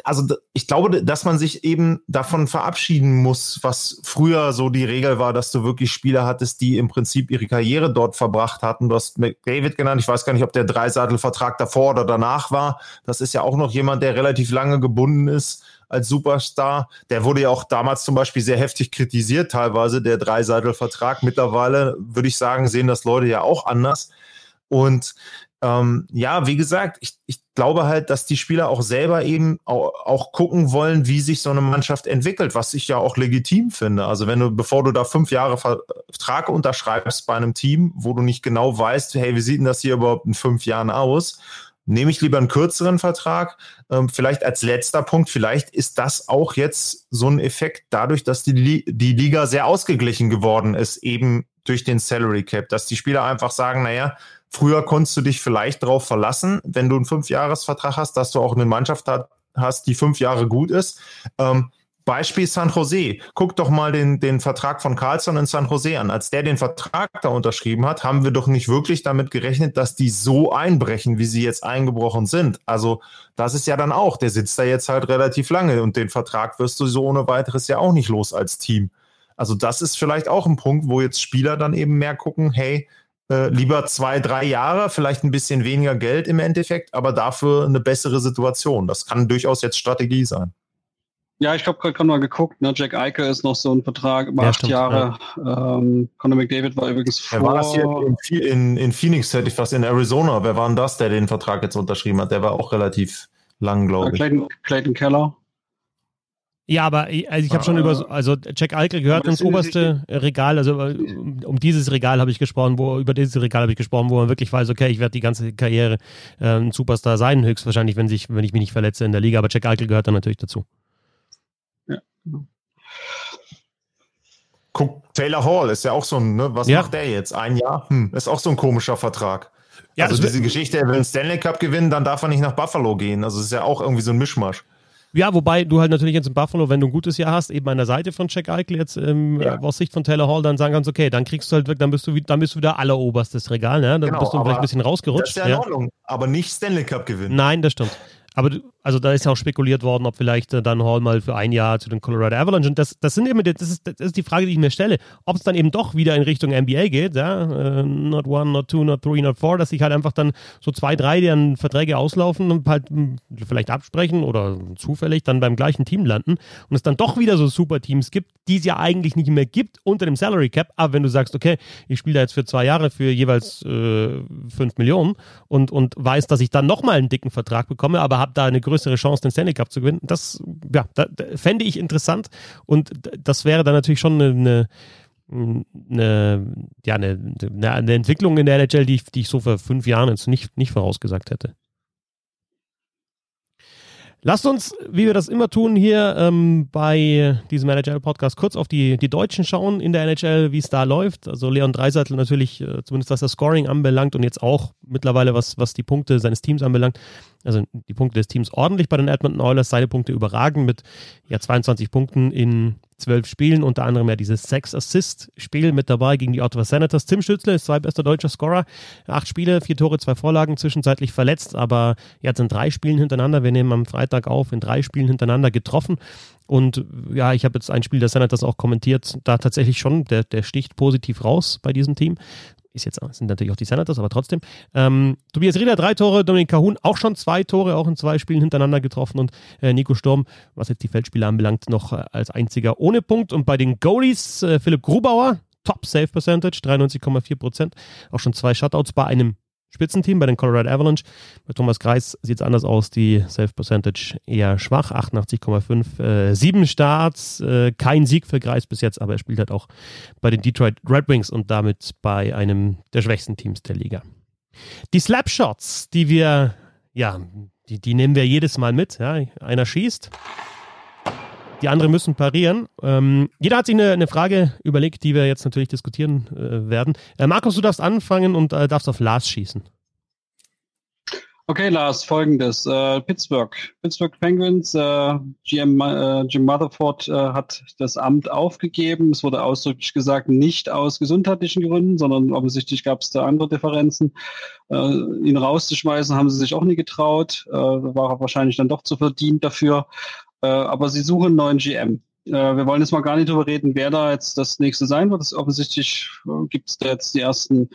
also ich glaube, dass man sich eben davon verabschieden muss, was früher so die Regel war, dass du wirklich Spieler hattest, die im Prinzip ihre Karriere dort verbracht hatten. Du hast McDavid genannt. Ich weiß gar nicht, ob der Dreisattelvertrag davor oder danach war. Das ist ja auch noch jemand, der relativ lange gebunden ist als Superstar. Der wurde ja auch damals zum Beispiel sehr heftig kritisiert, teilweise der Dreiseitel-Vertrag. Mittlerweile würde ich sagen, sehen das Leute ja auch anders. Und ähm, ja, wie gesagt, ich, ich glaube halt, dass die Spieler auch selber eben auch, auch, gucken wollen, wie sich so eine Mannschaft entwickelt, was ich ja auch legitim finde. Also wenn du, bevor du da fünf Jahre Vertrag unterschreibst bei einem Team, wo du nicht genau weißt, hey, wie sieht denn das hier überhaupt in fünf Jahren aus? Nehme ich lieber einen kürzeren Vertrag. Ähm, vielleicht als letzter Punkt, vielleicht ist das auch jetzt so ein Effekt dadurch, dass die, die Liga sehr ausgeglichen geworden ist, eben durch den Salary Cap, dass die Spieler einfach sagen, naja, früher konntest du dich vielleicht darauf verlassen, wenn du einen Fünfjahresvertrag hast, dass du auch eine Mannschaft hast, die fünf Jahre gut ist. Ähm, Beispiel San Jose. Guck doch mal den, den Vertrag von Carlson in San Jose an. Als der den Vertrag da unterschrieben hat, haben wir doch nicht wirklich damit gerechnet, dass die so einbrechen, wie sie jetzt eingebrochen sind. Also das ist ja dann auch, der sitzt da jetzt halt relativ lange und den Vertrag wirst du so ohne weiteres ja auch nicht los als Team. Also das ist vielleicht auch ein Punkt, wo jetzt Spieler dann eben mehr gucken, hey, Äh, lieber zwei, drei Jahre, vielleicht ein bisschen weniger Geld im Endeffekt, aber dafür eine bessere Situation. Das kann durchaus jetzt Strategie sein. Ja, ich habe gerade mal geguckt. Ne? Jack Eiche ist noch so ein Vertrag über ja, acht stimmt, Jahre. Ja. Ähm, Conor McDavid war übrigens vor. Wer war das hier in, in, in, Phoenix, hätte ich fast in Arizona? Wer war denn das, der den Vertrag jetzt unterschrieben hat? Der war auch relativ lang, glaube ich. Clayton, Clayton Keller. Ja, aber also ich habe schon über, also Jack Eichel gehört ins oberste Regal, also äh, um dieses Regal habe ich gesprochen, wo über dieses Regal habe ich gesprochen, wo man wirklich weiß, okay, ich werde die ganze Karriere äh, ein Superstar sein, höchstwahrscheinlich, wenn, sich, wenn ich mich nicht verletze in der Liga, aber Jack Eichel gehört dann natürlich dazu. Ja. Guck, Taylor Hall ist ja auch so ein, ne? was ja. macht der jetzt? Ein Jahr? Hm, ist auch so ein komischer Vertrag. Ja, also diese Geschichte, er will einen Stanley Cup gewinnen, dann darf er nicht nach Buffalo gehen. Also ist ja auch irgendwie so ein Mischmasch. Ja, wobei du halt natürlich jetzt in Buffalo, wenn du ein gutes Jahr hast, eben an der Seite von Jack Eichel jetzt ähm, ja. aus Sicht von Taylor Hall dann sagen kannst, okay, dann kriegst du halt, dann bist du, dann bist du wieder alleroberstes Regal, ne? Dann genau, bist du vielleicht ein bisschen rausgerutscht. Das ist ja in Ordnung, aber nicht Stanley Cup gewinnen. Nein, das stimmt. Aber also da ist ja auch spekuliert worden, ob vielleicht äh, dann Hall mal für ein Jahr zu den Colorado Avalanche. Und das, das sind eben, das ist, das ist die Frage, die ich mir stelle, ob es dann eben doch wieder in Richtung NBA geht, ja, äh, not one, not two, not three, not four, dass sich halt einfach dann so zwei, drei, deren Verträge auslaufen und halt hm, vielleicht absprechen oder zufällig dann beim gleichen Team landen und es dann doch wieder so super Teams gibt, die es ja eigentlich nicht mehr gibt unter dem Salary Cap. Aber wenn du sagst, okay, ich spiele da jetzt für zwei Jahre für jeweils äh, fünf Millionen und, und weiß, dass ich dann nochmal einen dicken Vertrag bekomme, aber habe da eine größere Chance, den Stanley Cup zu gewinnen. Das ja, da, da fände ich interessant und das wäre dann natürlich schon eine, eine, ja, eine, eine, Entwicklung in der NHL, die ich, die ich so vor fünf Jahren jetzt nicht, nicht vorausgesagt hätte. Lasst uns, wie wir das immer tun, hier ähm, bei diesem NHL-Podcast kurz auf die, die Deutschen schauen in der NHL, wie es da läuft. Also Leon Dreiseitel natürlich, äh, zumindest was das Scoring anbelangt und jetzt auch mittlerweile, was, was die Punkte seines Teams anbelangt, also die Punkte des Teams ordentlich bei den Edmonton Oilers, seine Punkte überragen mit ja, 22 Punkten in zwölf Spielen, unter anderem ja dieses Sex-Assist-Spiel mit dabei gegen die Ottawa Senators. Tim Stützle ist zweitbester deutscher Scorer. Acht Spiele, vier Tore, zwei Vorlagen, zwischenzeitlich verletzt, aber er hat in drei Spielen hintereinander, wir nehmen am Freitag auf, in drei Spielen hintereinander getroffen. Und ja, ich habe jetzt ein Spiel der Senators auch kommentiert, da tatsächlich schon, der, der sticht positiv raus bei diesem Team ist jetzt, sind natürlich auch die Senators, aber trotzdem. Ähm, Tobias Rieder drei Tore, Dominik Kahun auch schon zwei Tore, auch in zwei Spielen hintereinander getroffen und äh, Nico Sturm, was jetzt die Feldspiele anbelangt, noch äh, als einziger ohne Punkt. Und bei den Goalies äh, Philipp Grubauer, Top Save Percentage, 93,4 Prozent, auch schon zwei Shutouts bei einem Spitzenteam bei den Colorado Avalanche. Bei Thomas Kreis sieht es anders aus. Die Self-Percentage eher schwach, 88,5. Äh, sieben Starts, äh, kein Sieg für Kreis bis jetzt, aber er spielt halt auch bei den Detroit Red Wings und damit bei einem der schwächsten Teams der Liga. Die Slapshots, die wir, ja, die, die nehmen wir jedes Mal mit. Ja. Einer schießt, die anderen müssen parieren. Ähm, jeder hat sich eine, eine, Frage überlegt, die wir jetzt natürlich diskutieren äh, werden. Äh, Markus, du darfst anfangen und äh, darfst auf Lars schießen. Okay, Lars, folgendes. Äh, Pittsburgh. Pittsburgh Penguins, äh, GM äh, Jim Motherford hat das Amt aufgegeben. Es wurde ausdrücklich gesagt, nicht aus gesundheitlichen Gründen, sondern offensichtlich gab es da andere Differenzen. ihn rauszuschmeißen haben sie sich auch nie getraut. war wahrscheinlich dann doch zu verdient dafür. Äh, aber sie suchen einen neuen GM. Äh, wir wollen jetzt mal gar nicht darüber reden, wer da jetzt das nächste sein wird. Das offensichtlich äh, gibt es da jetzt die ersten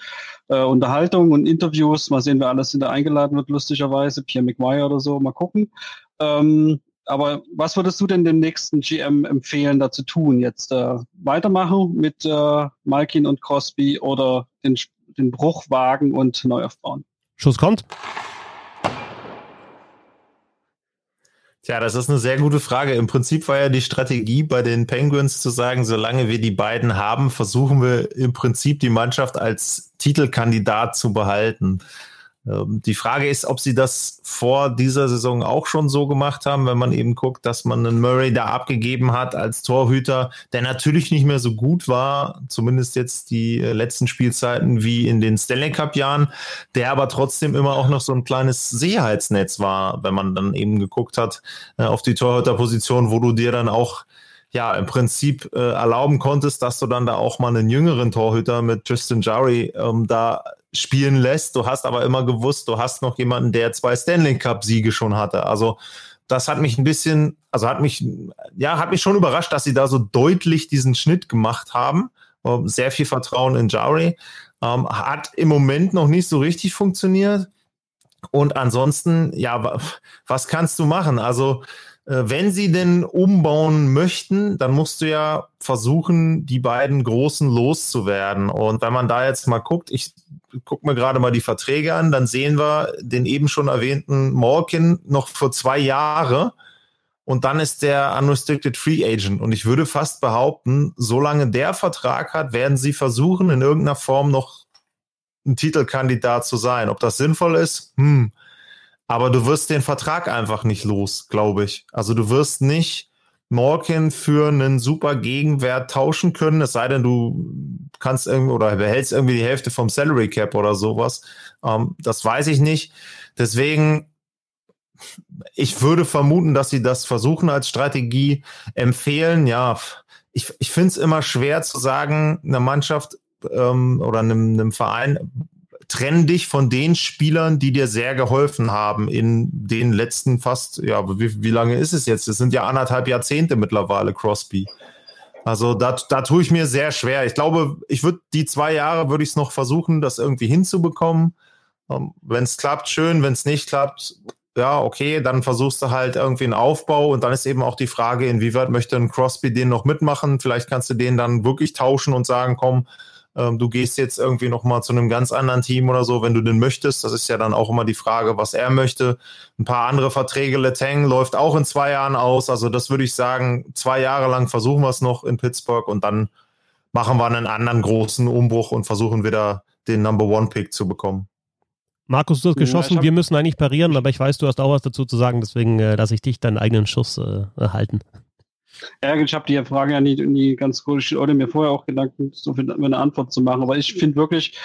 Unterhaltungen und Interviews. Mal sehen, wer alles hinter eingeladen wird, lustigerweise. Pierre McGuire oder so. Mal gucken. Ähm, aber was würdest du denn dem nächsten GM empfehlen, da zu tun? Jetzt äh, weitermachen mit äh, Malkin und Crosby oder den, den Bruch wagen und neu aufbauen? Schuss kommt. Tja, das ist eine sehr gute Frage. Im Prinzip war ja die Strategie bei den Penguins zu sagen, solange wir die beiden haben, versuchen wir im Prinzip die Mannschaft als Titelkandidat zu behalten. Ähm, die Frage ist, ob sie das vor dieser Saison auch schon so gemacht haben, wenn man eben guckt, dass man einen Murray da abgegeben hat als Torhüter, der natürlich nicht mehr so gut war, zumindest jetzt die äh, letzten Spielzeiten wie in den Stanley Cup Jahren, der aber trotzdem immer auch noch so ein kleines Sicherheitsnetz war, wenn man dann eben geguckt hat äh, auf die Torhüterposition, wo du dir dann auch ja, im Prinzip äh, erlauben konntest, dass du dann da auch mal einen jüngeren Torhüter mit Tristan Jarry ähm, da spielen lässt. Du hast aber immer gewusst, du hast noch jemanden, der zwei Stanley Cup-Siege schon hatte. Also das hat mich ein bisschen, also hat mich, ja, hat mich schon überrascht, dass sie da so deutlich diesen Schnitt gemacht haben. Ähm, sehr viel Vertrauen in Jari. Ähm, hat im Moment noch nicht so richtig funktioniert. Und ansonsten, ja, was kannst du machen? Also, äh, wenn sie denn umbauen möchten, dann musst du ja versuchen, die beiden Großen loszuwerden. Und wenn man da jetzt mal guckt, ich gucke mir gerade mal die Verträge an, dann sehen wir den eben schon erwähnten Morkin noch für zwei Jahre. Und dann ist der Unrestricted Free Agent. Und ich würde fast behaupten, solange der Vertrag hat, werden sie versuchen, in irgendeiner Form noch ein Titelkandidat zu sein. Ob das sinnvoll ist? Hm. Aber du wirst den Vertrag einfach nicht los, glaube ich. Also du wirst nicht Morkin für einen super Gegenwert tauschen können, es sei denn, du kannst irgendwie oder behältst irgendwie die Hälfte vom Salary Cap oder sowas. Ähm, das weiß ich nicht. Deswegen, ich würde vermuten, dass sie das versuchen als Strategie empfehlen. Ja, ich, ich finde es immer schwer zu sagen, eine Mannschaft ähm, oder einem, einem Verein, trenn dich von den Spielern, die dir sehr geholfen haben in den letzten fast, ja, wie, wie lange ist es jetzt? Es sind ja anderthalb Jahrzehnte mittlerweile, Crosby. Also da, da tue ich mir sehr schwer. Ich glaube, ich würde die zwei Jahre würde ich es noch versuchen, das irgendwie hinzubekommen. Ähm, wenn es klappt, schön. Wenn es nicht klappt, ja, okay, dann versuchst du halt irgendwie einen Aufbau und dann ist eben auch die Frage, inwieweit möchte ein Crosby den noch mitmachen? Vielleicht kannst du den dann wirklich tauschen und sagen, komm, ähm, du gehst jetzt irgendwie nochmal zu einem ganz anderen Team oder so, wenn du den möchtest. Das ist ja dann auch immer die Frage, was er möchte. Ein paar andere Verträge, Letang läuft auch in zwei Jahren aus. Also das würde ich sagen, zwei Jahre lang versuchen wir es noch in Pittsburgh und dann machen wir einen anderen großen Umbruch und versuchen wieder den Number One Pick zu bekommen. Markus, du hast geschossen, ja, wir müssen eigentlich parieren, aber ich weiß, du hast auch was dazu zu sagen, deswegen äh, lasse ich dich deinen eigenen Schuss äh, halten. Ja, ich habe die Frage ja nie, nie ganz cool gestellt oder mir vorher auch Gedanken, so viel eine Antwort zu machen. Aber ich finde wirklich,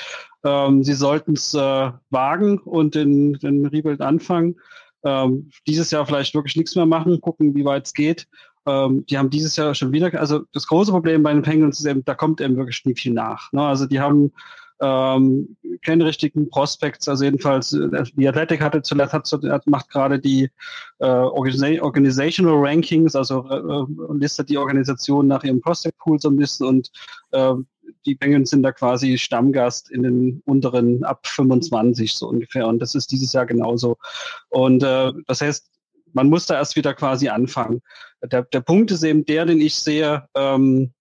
ähm, sie sollten es äh, wagen und den, den Rebuild anfangen. Ähm, dieses Jahr vielleicht wirklich nichts mehr machen, gucken, wie weit es geht. Ähm, die haben dieses Jahr schon wieder, also das große Problem bei den Penguins ist eben, da kommt eben wirklich nie viel nach. Ne? Also die haben ähm, keine richtigen Prospects. Also jedenfalls, äh, die Athletic hatte zuletzt hat, macht gerade die äh, Organizational Rankings, also äh, äh, listet die Organisation nach ihrem Prospect Pool so ein bisschen und äh, die Penguins sind da quasi Stammgast in den unteren ab 25 so ungefähr und das ist dieses Jahr genauso. Und äh, das heißt, man muss da erst wieder quasi anfangen. Der, der Punkt ist eben der, den ich sehe, ähm,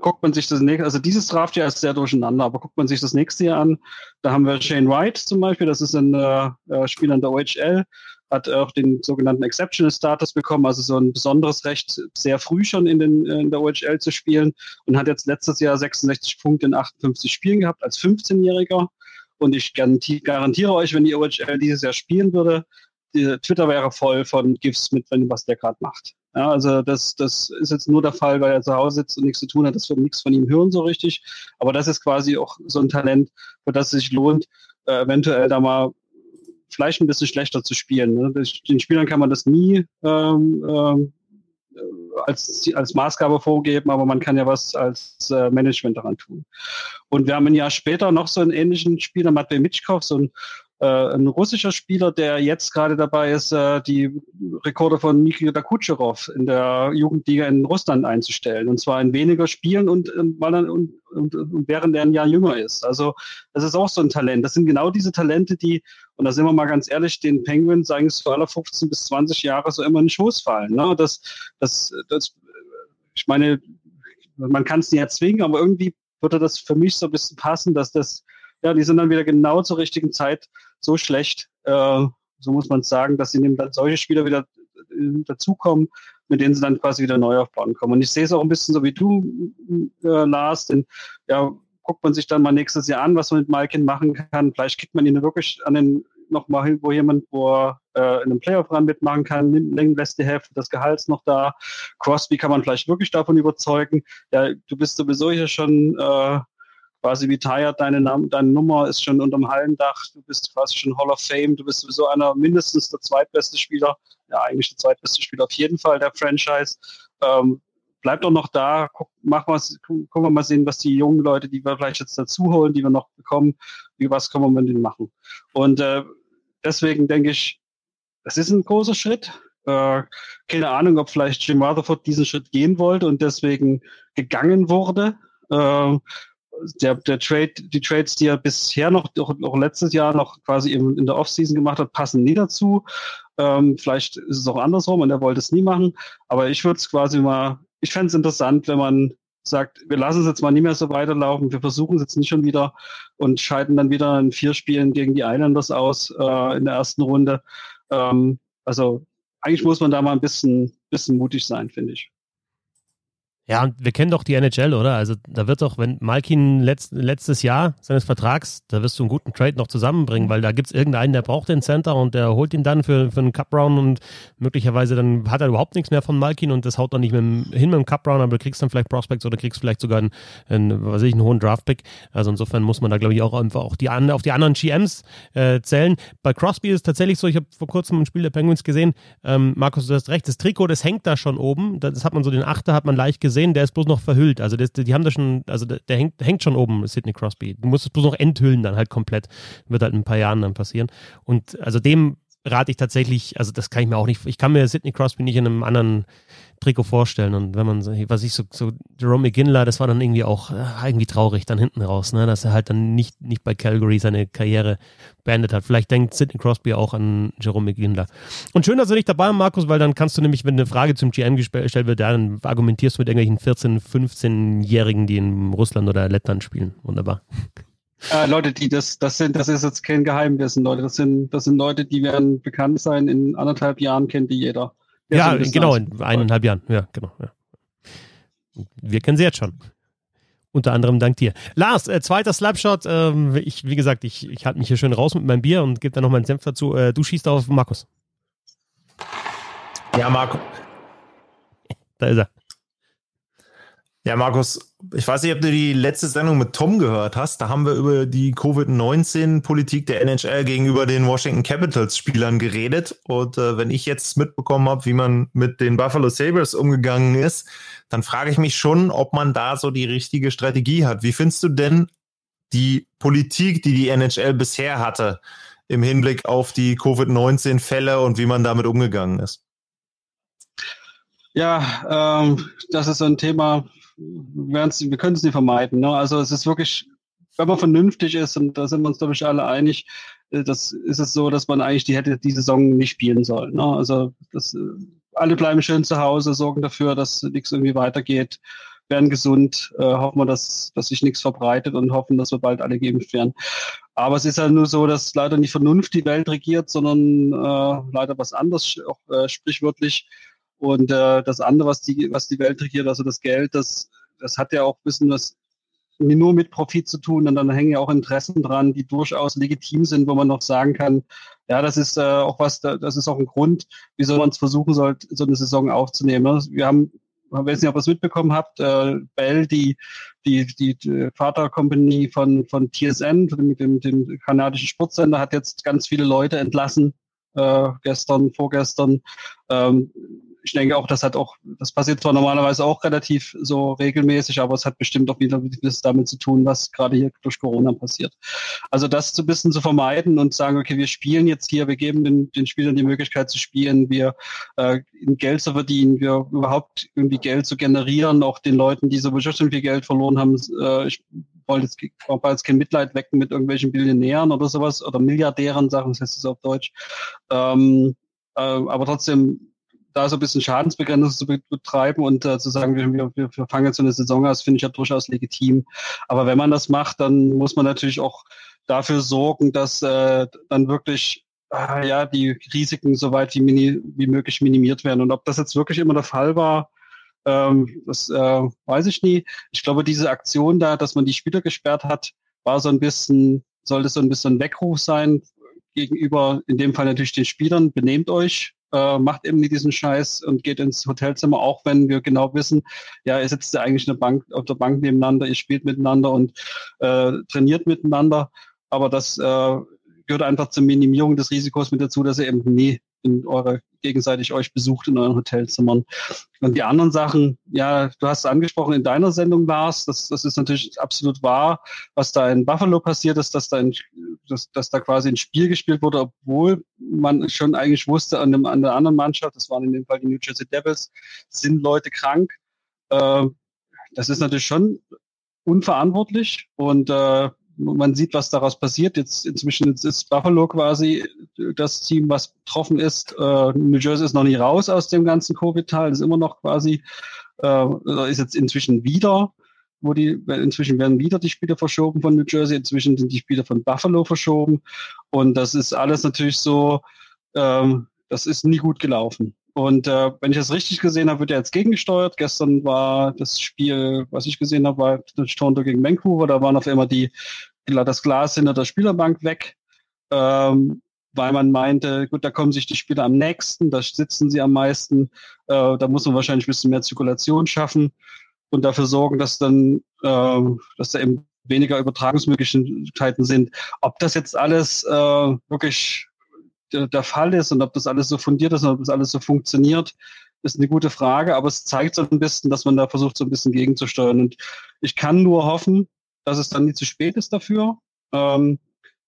guckt man sich das nächste, also dieses Draftjahr ist sehr durcheinander, aber guckt man sich das nächste Jahr an, da haben wir Shane Wright zum Beispiel, das ist ein äh, äh Spieler in der OHL, hat auch den sogenannten Exceptional Status bekommen, also so ein besonderes Recht, sehr früh schon in, den, äh, in der OHL zu spielen und hat jetzt letztes Jahr 66 Punkte in 58 Spielen gehabt als 15-Jähriger. Und ich garantiere euch, wenn die OHL dieses Jahr spielen würde, Twitter wäre voll von GIFs mit, wenn was der gerade macht. Ja, also das, das ist jetzt nur der Fall, weil er zu Hause sitzt und nichts zu tun hat, dass wir nichts von ihm hören so richtig. Aber das ist quasi auch so ein Talent, für das es sich lohnt, äh, eventuell da mal vielleicht ein bisschen schlechter zu spielen. Ne? Den Spielern kann man das nie ähm, ähm, als, als Maßgabe vorgeben, aber man kann ja was als äh, Management daran tun. Und wir haben ein Jahr später noch so einen ähnlichen Spieler, Matvei Mitschkow, so ein äh, ein russischer Spieler, der jetzt gerade dabei ist, äh, die Rekorde von Nikita Kutscherow in der Jugendliga in Russland einzustellen. Und zwar in weniger Spielen und, er, und, und, und während er ein Jahr jünger ist. Also das ist auch so ein Talent. Das sind genau diese Talente, die, und da sind wir mal ganz ehrlich, den Penguins eigentlich für alle 15 bis 20 Jahre so immer in den Schoß fallen. Ne? Das, das, das, ich meine, man kann es nicht erzwingen, aber irgendwie würde das für mich so ein bisschen passen, dass das ja, die sind dann wieder genau zur richtigen Zeit so schlecht, äh, so muss man sagen, dass sie dann solche Spieler wieder äh, dazukommen, mit denen sie dann quasi wieder neu aufbauen kommen. Und ich sehe es auch ein bisschen so wie du, äh, Lars, denn ja, guckt man sich dann mal nächstes Jahr an, was man mit Malkin machen kann. Vielleicht kriegt man ihn wirklich an den nochmal hin, wo jemand, wo äh, in einem Playoff-Run mitmachen kann, lässt die Hälfte des Gehalts noch da. Crosby kann man vielleicht wirklich davon überzeugen. Ja, du bist sowieso hier schon äh, quasi retired, deine, Name, deine Nummer ist schon unterm Hallendach, du bist quasi schon Hall of Fame, du bist sowieso einer mindestens der zweitbeste Spieler, ja eigentlich der zweitbeste Spieler auf jeden Fall der Franchise. Ähm, bleib doch noch da, guck, mach was, gucken wir mal sehen, was die jungen Leute, die wir vielleicht jetzt dazu holen, die wir noch bekommen, wie was können wir mit denen machen. Und äh, deswegen denke ich, es ist ein großer Schritt. Äh, keine Ahnung, ob vielleicht Jim Rutherford diesen Schritt gehen wollte und deswegen gegangen wurde Äh, der, der Trade, die Trades, die er bisher noch, auch, auch letztes Jahr noch quasi in, in der Offseason gemacht hat, passen nie dazu. Ähm, vielleicht ist es auch andersrum und er wollte es nie machen. Aber ich würde es quasi mal, ich fände es interessant, wenn man sagt, wir lassen es jetzt mal nicht mehr so weiterlaufen, wir versuchen es jetzt nicht schon wieder und scheiden dann wieder in vier Spielen gegen die Islanders aus äh, in der ersten Runde. Ähm, also eigentlich muss man da mal ein bisschen, bisschen mutig sein, finde ich. Ja, und wir kennen doch die NHL, oder? Also da wird doch, wenn Malkin letzt, letztes Jahr seines Vertrags, da wirst du einen guten Trade noch zusammenbringen, weil da gibt es irgendeinen, der braucht den Center und der holt ihn dann für, für einen Cup-Round und möglicherweise dann hat er überhaupt nichts mehr von Malkin und das haut dann nicht dem, hin mit dem Cup-Round, aber du kriegst dann vielleicht Prospects oder kriegst vielleicht sogar einen, einen was weiß ich, einen hohen Draft-Pick. Also insofern muss man da, glaube ich, auch einfach auch die, auf die anderen GMs äh, zählen. Bei Crosby ist es tatsächlich so, ich habe vor kurzem ein Spiel der Penguins gesehen, ähm, Markus, du hast recht, das Trikot, das hängt da schon oben, das hat man so, den Achter hat man leicht gesehen, gesehen, der ist bloß noch verhüllt. Also das, die haben da schon, also der, der hängt, hängt schon oben, Sidney Crosby. Du musst es bloß noch enthüllen dann halt komplett. Wird halt in ein paar Jahren dann passieren. Und also dem rate ich tatsächlich, also das kann ich mir auch nicht, ich kann mir Sidney Crosby nicht in einem anderen Trikot vorstellen. Und wenn man, was ich so, so Jerome McGinley, das war dann irgendwie auch äh, irgendwie traurig dann hinten raus, ne? dass er halt dann nicht, nicht bei Calgary seine Karriere beendet hat. Vielleicht denkt Sidney Crosby auch an Jerome McGinley. Und schön, dass du nicht dabei bist, Markus, weil dann kannst du nämlich, wenn eine Frage zum GM gestellt wird, dann argumentierst du mit irgendwelchen 14-, 15-Jährigen, die in Russland oder Lettland spielen. Wunderbar. Äh, Leute, die das, das sind, das ist jetzt kein Geheimwissen, Leute. Das sind, das sind Leute, die werden bekannt sein. In anderthalb Jahren kennt die jeder. Ja, genau, in eineinhalb Jahren. Ja, genau. Ja. Wir kennen sie jetzt schon. Unter anderem dank dir. Lars, äh, zweiter Slapshot. Ähm, ich, wie gesagt, ich, ich halte mich hier schön raus mit meinem Bier und gebe dann noch meinen Senf dazu. Äh, du schießt auf Markus. Ja, Marco. Da ist er. Ja, Markus, ich weiß nicht, ob du die letzte Sendung mit Tom gehört hast. Da haben wir über die Covid-19-Politik der NHL gegenüber den Washington Capitals-Spielern geredet. Und äh, wenn ich jetzt mitbekommen habe, wie man mit den Buffalo Sabres umgegangen ist, dann frage ich mich schon, ob man da so die richtige Strategie hat. Wie findest du denn die Politik, die die NHL bisher hatte, im Hinblick auf die Covid-19-Fälle und wie man damit umgegangen ist? Ja, ähm, das ist ein Thema, wir können es nicht vermeiden. Ne? Also es ist wirklich, wenn man vernünftig ist, und da sind wir uns, glaube ich, alle einig, äh, das ist es so, dass man eigentlich die hätte die Saison nicht spielen sollen. Ne? Also das, äh, alle bleiben schön zu Hause, sorgen dafür, dass nichts irgendwie weitergeht, werden gesund, äh, hoffen wir, dass, dass sich nichts verbreitet und hoffen, dass wir bald alle geimpft werden. Aber es ist ja nur so, dass leider nicht Vernunft die Welt regiert, sondern äh, leider was anderes, auch äh, sprichwörtlich. Und äh, das andere, was die, was die Welt regiert, also das Geld, das, das hat ja auch ein bisschen was nur mit Profit zu tun und dann hängen ja auch Interessen dran, die durchaus legitim sind, wo man noch sagen kann, ja, das ist äh, auch was, das ist auch ein Grund, wieso man es versuchen sollte, so eine Saison aufzunehmen. Ne? Wir haben, ich weiß nicht, ob ihr es mitbekommen habt, äh, Bell, die, die, die, die Vatercompany von, von TSN, mit dem, dem kanadischen Sportsender, hat jetzt ganz viele Leute entlassen, äh, gestern, vorgestern. Ähm, ich denke auch, das hat auch, das passiert zwar normalerweise auch relativ so regelmäßig, aber es hat bestimmt auch wieder was damit zu tun, was gerade hier durch Corona passiert. Also das so ein bisschen zu vermeiden und sagen, okay, wir spielen jetzt hier, wir geben den, den Spielern die Möglichkeit zu spielen, wir äh, Geld zu verdienen, wir überhaupt irgendwie Geld zu generieren, auch den Leuten, die sowieso schon viel Geld verloren haben. Äh, ich wollte jetzt, brauche jetzt kein Mitleid wecken mit irgendwelchen Billionären oder sowas oder Milliardären, sagen das heißt es auf Deutsch. Ähm, äh, aber trotzdem da so ein bisschen Schadensbegrenzung zu betreiben und äh, zu sagen, wir, wir, wir fangen jetzt so eine Saison aus, finde ich ja durchaus legitim. Aber wenn man das macht, dann muss man natürlich auch dafür sorgen, dass äh, dann wirklich äh, ja die Risiken so weit wie, mini, wie möglich minimiert werden. Und ob das jetzt wirklich immer der Fall war, ähm, das äh, weiß ich nie. Ich glaube, diese Aktion da, dass man die Spieler gesperrt hat, war so ein bisschen, sollte so ein bisschen ein Weckruf sein gegenüber, in dem Fall natürlich den Spielern, benehmt euch, äh, macht eben nicht diesen Scheiß und geht ins Hotelzimmer, auch wenn wir genau wissen, ja, ihr sitzt ja eigentlich eine Bank, auf der Bank nebeneinander, ihr spielt miteinander und äh, trainiert miteinander. Aber das äh, gehört einfach zur Minimierung des Risikos mit dazu, dass ihr eben nie in eure gegenseitig euch besucht in euren Hotelzimmern. Und die anderen Sachen, ja, du hast es angesprochen in deiner Sendung, Lars, das, das ist natürlich absolut wahr, was da in Buffalo passiert ist, dass da, ein, dass, dass da quasi ein Spiel gespielt wurde, obwohl man schon eigentlich wusste an, dem, an der anderen Mannschaft, das waren in dem Fall die New Jersey Devils, sind Leute krank. Äh, das ist natürlich schon unverantwortlich und äh, man sieht, was daraus passiert. Jetzt inzwischen ist Buffalo quasi das Team, was betroffen ist. Äh, New Jersey ist noch nicht raus aus dem ganzen Covid-Teil, ist immer noch quasi, äh, ist jetzt inzwischen wieder, wo die, inzwischen werden wieder die Spiele verschoben von New Jersey, inzwischen sind die Spiele von Buffalo verschoben. Und das ist alles natürlich so, ähm, das ist nie gut gelaufen. Und äh, wenn ich das richtig gesehen habe, wird er jetzt gegengesteuert. Gestern war das Spiel, was ich gesehen habe, war Toronto gegen Vancouver. Da waren auf einmal die, das Glas hinter der Spielerbank weg, ähm, weil man meinte, gut, da kommen sich die Spieler am nächsten, da sitzen sie am meisten. Äh, da muss man wahrscheinlich ein bisschen mehr Zirkulation schaffen und dafür sorgen, dass dann, äh, dass da eben weniger Übertragungsmöglichkeiten sind. Ob das jetzt alles äh, wirklich der, der Fall ist und ob das alles so fundiert ist und ob das alles so funktioniert, ist eine gute Frage, aber es zeigt so ein bisschen, dass man da versucht, so ein bisschen gegenzusteuern. Und ich kann nur hoffen, dass es dann nie zu spät ist dafür. Ähm,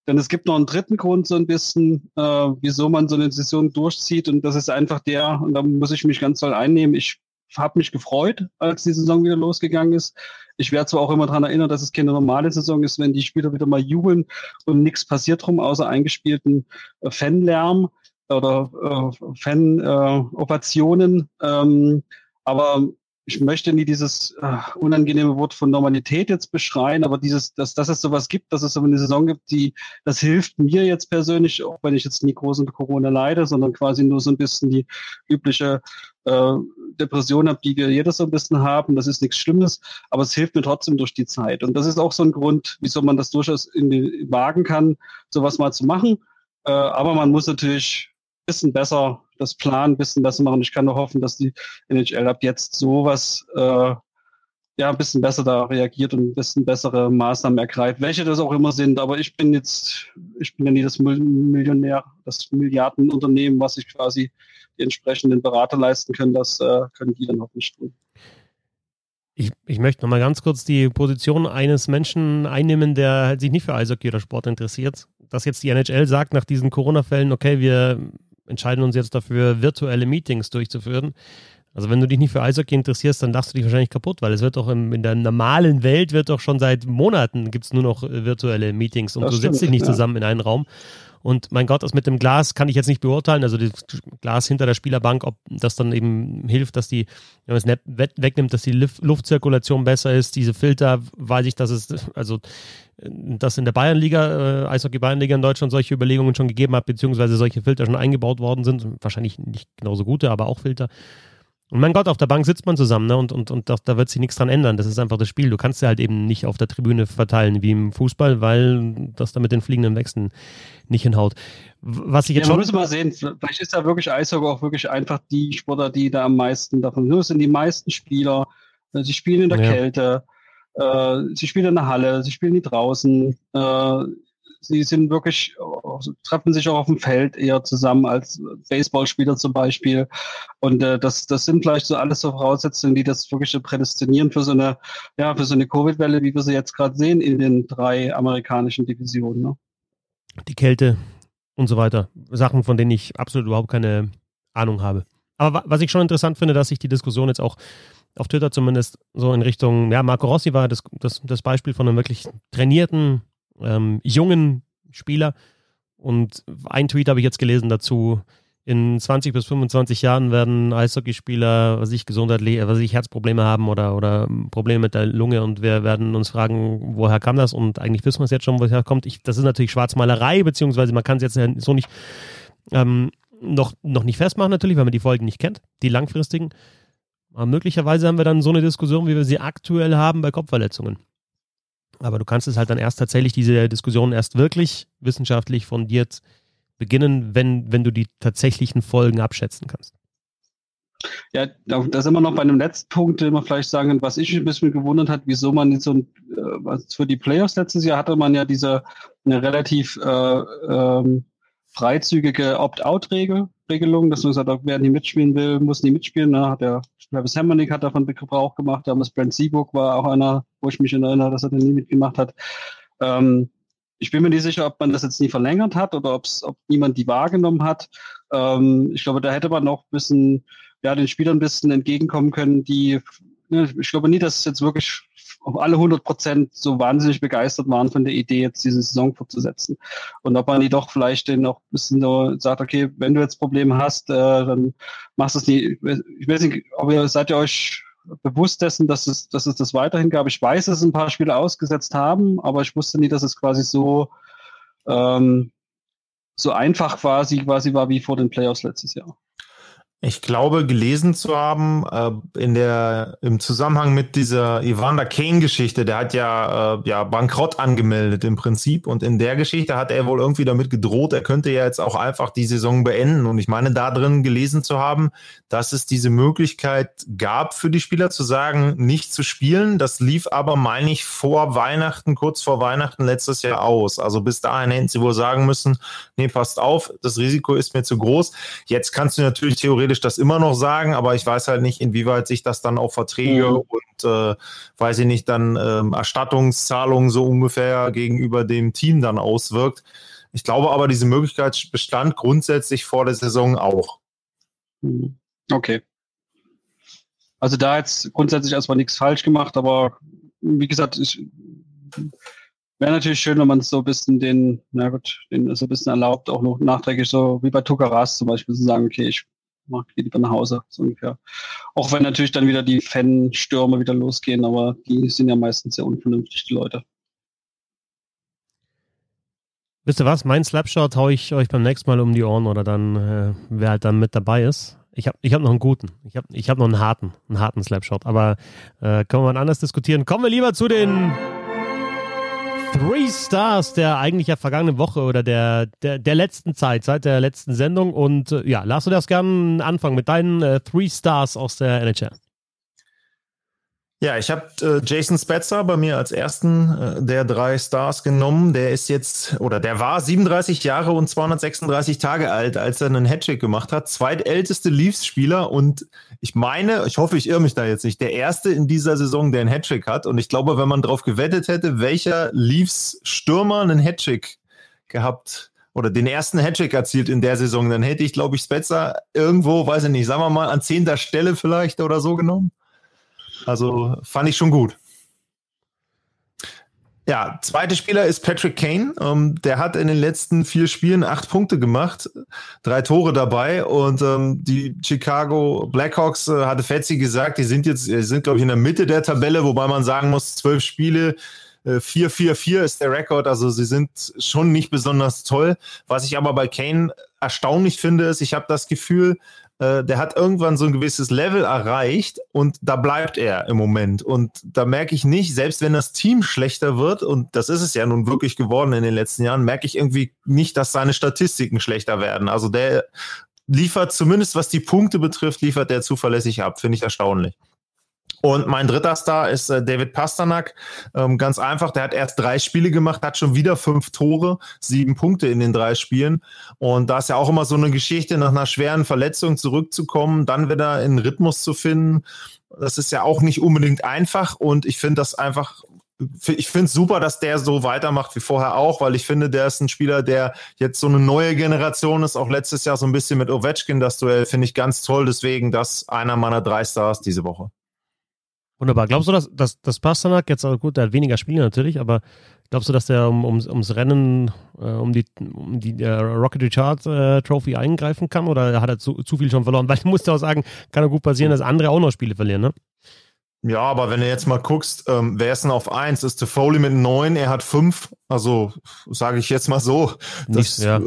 denn es gibt noch einen dritten Grund, so ein bisschen, äh, wieso man so eine Saison durchzieht. Und das ist einfach der, und da muss ich mich ganz toll einnehmen. Ich habe mich gefreut, als die Saison wieder losgegangen ist. Ich werde zwar auch immer daran erinnern, dass es keine normale Saison ist, wenn die Spieler wieder mal jubeln und nichts passiert drum, außer eingespielten äh, Fanlärm oder äh, Fan-Ovationen. Äh, ähm, aber ich möchte nie dieses äh, unangenehme Wort von Normalität jetzt beschreien, aber dieses, dass, dass es sowas gibt, dass es so eine Saison gibt, die, das hilft mir jetzt persönlich, auch wenn ich jetzt nie groß unter Corona leide, sondern quasi nur so ein bisschen die übliche äh, Depression habe, die wir jedes so ein bisschen haben. Das ist nichts Schlimmes, aber es hilft mir trotzdem durch die Zeit. Und das ist auch so ein Grund, wieso man das durchaus in den wagen kann, sowas mal zu machen. Äh, aber man muss natürlich bisschen besser das Plan ein bisschen besser machen. Ich kann nur hoffen, dass die NHL ab jetzt sowas äh, ja ein bisschen besser da reagiert und ein bisschen bessere Maßnahmen ergreift, welche das auch immer sind. Aber ich bin jetzt, ich bin ja nie das Millionär, das Milliardenunternehmen, was sich quasi die entsprechenden Berater leisten können. Das äh, können die dann hoffentlich tun. Ich, ich möchte nochmal ganz kurz die Position eines Menschen einnehmen, der sich nicht für Eishockey oder Sport interessiert. Dass jetzt die NHL sagt nach diesen Corona-Fällen, okay, wir entscheiden uns jetzt dafür, virtuelle Meetings durchzuführen. Also wenn du dich nicht für Eishockey interessierst, dann lachst du dich wahrscheinlich kaputt, weil es wird doch im, in der normalen Welt wird doch schon seit Monaten gibt es nur noch äh, virtuelle Meetings und das du sitzt stimmt, dich nicht ja. zusammen in einen Raum. Und mein Gott, das mit dem Glas kann ich jetzt nicht beurteilen. Also das Glas hinter der Spielerbank, ob das dann eben hilft, dass die, wenn man es wegnimmt, dass die Luftzirkulation besser ist. Diese Filter, weiß ich, dass es, also dass in der Bayernliga, äh, Eishockey Bayernliga in Deutschland solche Überlegungen schon gegeben hat, beziehungsweise solche Filter schon eingebaut worden sind. Wahrscheinlich nicht genauso gute, aber auch Filter. Und mein Gott, auf der Bank sitzt man zusammen, ne? Und, und, und da, da wird sich nichts dran ändern. Das ist einfach das Spiel. Du kannst sie halt eben nicht auf der Tribüne verteilen wie im Fußball, weil das da mit den fliegenden Wechseln nicht hinhaut. Was ich jetzt ja, schon. müssen mal sehen, vielleicht ist da wirklich Eishockey auch wirklich einfach die Sportler, die da am meisten davon. Nur sind die meisten Spieler, äh, sie spielen in der ja. Kälte, äh, sie spielen in der Halle, sie spielen nie draußen. Äh, sie sind wirklich, treffen sich auch auf dem Feld eher zusammen als Baseballspieler zum Beispiel. Und äh, das, das sind vielleicht so alles so Voraussetzungen, die das wirklich prädestinieren für so eine, ja, für so eine Covid-Welle, wie wir sie jetzt gerade sehen in den drei amerikanischen Divisionen. Ne? Die Kälte und so weiter. Sachen, von denen ich absolut überhaupt keine Ahnung habe. Aber was ich schon interessant finde, dass sich die Diskussion jetzt auch auf Twitter zumindest so in Richtung, ja, Marco Rossi war das, das, das Beispiel von einem wirklich trainierten, ähm, jungen Spieler. Und ein Tweet habe ich jetzt gelesen dazu. In 20 bis 25 Jahren werden Eishockeyspieler, was ich gesundheitlich, was ich Herzprobleme haben oder, oder Probleme mit der Lunge und wir werden uns fragen, woher kam das? Und eigentlich wissen wir es jetzt schon, woher kommt. Ich, das ist natürlich Schwarzmalerei, beziehungsweise man kann es jetzt so nicht ähm, noch, noch nicht festmachen, natürlich, weil man die Folgen nicht kennt, die langfristigen. Aber möglicherweise haben wir dann so eine Diskussion, wie wir sie aktuell haben bei Kopfverletzungen. Aber du kannst es halt dann erst tatsächlich, diese Diskussion erst wirklich wissenschaftlich fundiert beginnen, wenn, wenn du die tatsächlichen Folgen abschätzen kannst. Ja, da sind wir noch bei einem letzten Punkt, den wir vielleicht sagen, was ich ein bisschen gewundert hat, wieso man so äh, für die Playoffs letztes Jahr hatte man ja diese eine relativ äh, ähm, freizügige Opt-out-Regel, Regelung, dass man sagt, wer nicht mitspielen will, muss nicht mitspielen. Da hat der Travis Hamonic hat davon Gebrauch gemacht, damals Brent Seabook war auch einer, wo ich mich erinnere, dass er den nie mitgemacht hat. Ähm, ich bin mir nicht sicher, ob man das jetzt nie verlängert hat oder ob's, ob niemand die wahrgenommen hat. Ähm, ich glaube, da hätte man noch ein bisschen, ja, den Spielern ein bisschen entgegenkommen können, die ne, ich glaube nie, dass es jetzt wirklich alle 100 Prozent so wahnsinnig begeistert waren von der Idee, jetzt diese Saison fortzusetzen. Und ob man die doch vielleicht den noch ein bisschen so sagt, okay, wenn du jetzt Probleme hast, äh, dann machst du es nie. Ich weiß nicht, ob ihr seid ihr euch bewusst dessen, dass es, dass es das weiterhin gab. Ich weiß, dass es ein paar Spiele ausgesetzt haben, aber ich wusste nie, dass es quasi so, ähm, so einfach quasi, quasi war wie vor den Playoffs letztes Jahr. Ich glaube, gelesen zu haben, äh, in der, im Zusammenhang mit dieser Evander Kane-Geschichte, der hat ja, äh, ja Bankrott angemeldet im Prinzip. Und in der Geschichte hat er wohl irgendwie damit gedroht, er könnte ja jetzt auch einfach die Saison beenden. Und ich meine, da drin gelesen zu haben, dass es diese Möglichkeit gab für die Spieler zu sagen, nicht zu spielen. Das lief aber, meine ich, vor Weihnachten, kurz vor Weihnachten letztes Jahr aus. Also bis dahin hätten sie wohl sagen müssen, nee, passt auf, das Risiko ist mir zu groß. Jetzt kannst du natürlich theoretisch theoretisch das immer noch sagen, aber ich weiß halt nicht, inwieweit sich das dann auf Verträge mhm. und äh, weiß ich nicht, dann ähm, Erstattungszahlungen so ungefähr gegenüber dem Team dann auswirkt. Ich glaube aber, diese Möglichkeit bestand grundsätzlich vor der Saison auch. Mhm. Okay. Also da jetzt grundsätzlich erstmal nichts falsch gemacht, aber wie gesagt, ich wäre natürlich schön, wenn man so ein bisschen den, na gut, den so ein bisschen erlaubt, auch noch nachträglich so wie bei Tukaras zum Beispiel zu sagen, okay, ich mach, geh lieber nach Hause, so ungefähr. Auch wenn natürlich dann wieder die Fanstürme wieder losgehen, aber die sind ja meistens sehr unvernünftig, die Leute. Wisst ihr was? Mein Slapshot haue ich euch beim nächsten Mal um die Ohren oder dann, äh, wer halt dann mit dabei ist. Ich habe ich hab noch einen guten. Ich habe ich hab noch einen harten, einen harten Slapshot. Aber äh, können wir mal anders diskutieren. Kommen wir lieber zu den Three Stars der eigentlich ja vergangenen Woche oder der, der, der letzten Zeit, seit der letzten Sendung. Und äh, ja, lass du das gerne anfangen mit deinen äh, Three Stars aus der NHL. Ja, ich habe äh, Jason Spetzer bei mir als ersten äh, der drei Stars genommen. Der ist jetzt oder der war 37 Jahre und 236 Tage alt, als er einen Hattrick gemacht hat. Zweitälteste Leafs-Spieler und ich meine, ich hoffe, ich irre mich da jetzt nicht, der erste in dieser Saison, der einen Hattrick hat. Und ich glaube, wenn man darauf gewettet hätte, welcher Leafs-Stürmer einen Hattrick gehabt oder den ersten Hattrick erzielt in der Saison, dann hätte ich, glaube ich, Spetzer irgendwo, weiß ich nicht, sagen wir mal an zehnter Stelle vielleicht oder so genommen. Also fand ich schon gut. Ja, zweiter Spieler ist Patrick Kane. Ähm, der hat in den letzten vier Spielen acht Punkte gemacht, drei Tore dabei und ähm, die Chicago Blackhawks äh, hatte Fetzi gesagt, die sind jetzt, sind glaube ich in der Mitte der Tabelle, wobei man sagen muss, zwölf Spiele, 4-4-4 äh, ist der Rekord, also sie sind schon nicht besonders toll. Was ich aber bei Kane erstaunlich finde, ist, ich habe das Gefühl, äh, der hat irgendwann so ein gewisses Level erreicht und da bleibt er im Moment. Und da merke ich nicht, selbst wenn das Team schlechter wird, und das ist es ja nun wirklich geworden in den letzten Jahren, merke ich irgendwie nicht, dass seine Statistiken schlechter werden. Also der liefert zumindest, was die Punkte betrifft, liefert der zuverlässig ab. Finde ich erstaunlich. Und mein dritter Star ist äh, David Pasternak. Ähm, ganz einfach, der hat erst drei Spiele gemacht, hat schon wieder fünf Tore, sieben Punkte in den drei Spielen. Und da ist ja auch immer so eine Geschichte, nach einer schweren Verletzung zurückzukommen, dann wieder in Rhythmus zu finden. Das ist ja auch nicht unbedingt einfach. Und ich finde das einfach ich finde es super, dass der so weitermacht wie vorher auch, weil ich finde, der ist ein Spieler, der jetzt so eine neue Generation ist. Auch letztes Jahr so ein bisschen mit Ovechkin das Duell finde ich ganz toll. Deswegen das einer meiner drei Stars diese Woche. Wunderbar. Glaubst du, dass, dass, dass Pasternak jetzt, also gut, der hat weniger Spiele natürlich, aber glaubst du, dass der um, ums, ums Rennen, äh, um die, um die äh, Rocket Richard äh, Trophy eingreifen kann oder hat er zu, zu viel schon verloren? Weil ich muss ja auch sagen, kann ja gut passieren, dass andere auch noch Spiele verlieren, ne? Ja, aber wenn du jetzt mal guckst, ähm, wer ist denn auf eins? Ist Foley mit neun, er hat fünf. Also sage ich jetzt mal so. Das, Nicht, ja.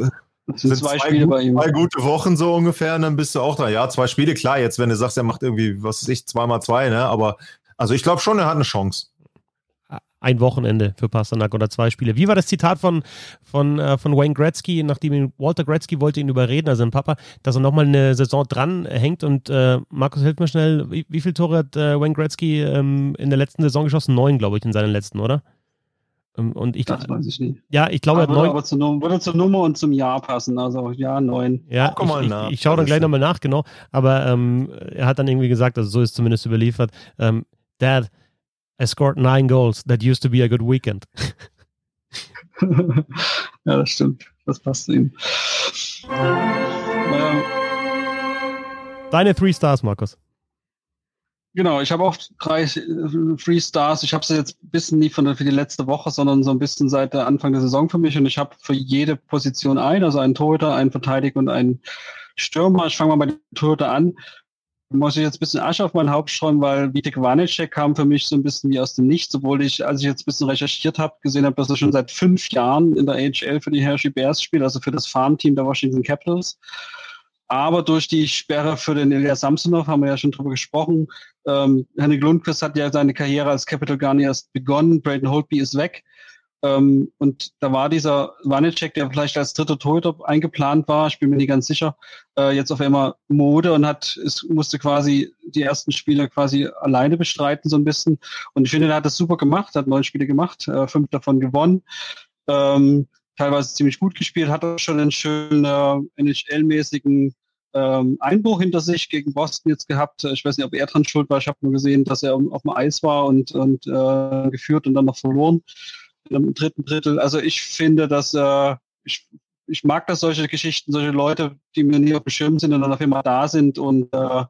Das sind zwei, zwei, Spiele bei ihm. Zwei gute Wochen so ungefähr, und dann bist du auch da. Ja, zwei Spiele, klar, jetzt, wenn du sagst, er macht irgendwie, was weiß ich, zweimal zwei, ne? Aber also ich glaube schon, er hat eine Chance. Ein Wochenende für Pasternak oder zwei Spiele. Wie war das Zitat von, von, äh, von Wayne Gretzky, nachdem ihn, Walter Gretzky wollte ihn überreden, also sein Papa, dass er nochmal eine Saison dran hängt und äh, Markus, hilf mir schnell, wie, wie viele Tore hat äh, Wayne Gretzky ähm, in der letzten Saison geschossen? Neun, glaube ich, in seinen letzten, oder? Ähm, und ich, das weiß ich nicht. Ja, ich glaube, er hat neun. Aber zur, würde zur Nummer und zum Jahr passen. Also ja, neun. Ja, oh, ich, ich, ich, schaue dann gleich nochmal nach, genau. Aber ähm, er hat dann irgendwie gesagt, also so ist zumindest überliefert, ähm, Dad, I scored nine goals. That used to be a good weekend. ja, das stimmt. Das passt zu ihm. Deine Three Stars, Markus. Genau, ich habe auch drei äh, Free Stars. Ich habe sie jetzt ein bisschen nie von, für die letzte Woche, sondern so ein bisschen seit der Anfang der Saison für mich. Und ich habe für jede Position ein, also einen Torhüter, einen Verteidiger und einen Stürmer. Ich fange mal bei den Torhüter an. Muss ich jetzt ein bisschen Asche auf meinen Haupt streuen, weil Vitek Vanecek kam für mich so ein bisschen wie aus dem Nichts, obwohl ich, als ich jetzt ein bisschen recherchiert habe, gesehen habe, dass er schon seit fünf Jahren in der AHL für die Hershey Bears spielt, also für das Farmteam der Washington Capitals. Aber durch die Sperre für den Elias Samsonov haben wir ja schon drüber gesprochen. Ähm, Henrik Lundqvist hat ja seine Karriere als Capital Gunner erst begonnen. Braden Holtby ist weg. Ähm, und da war dieser Wanecek, der vielleicht als dritter Torhüter eingeplant war, ich bin mir nicht ganz sicher, äh, jetzt auf einmal Mode und hat, es musste quasi die ersten Spiele quasi alleine bestreiten, so ein bisschen. Und ich finde, er hat das super gemacht, hat neun Spiele gemacht, äh, fünf davon gewonnen. Ähm, teilweise ziemlich gut gespielt, hat er schon einen schönen äh, NHL-mäßigen ähm, Einbruch hinter sich gegen Boston jetzt gehabt. Ich weiß nicht, ob er dran schuld war. Ich habe nur gesehen, dass er auf dem Eis war und, und äh, geführt und dann noch verloren im dritten Drittel. Also ich finde, dass äh, ich, ich mag das solche Geschichten, solche Leute, die mir nie auf dem Schirm sind und dann auf einmal da sind und äh,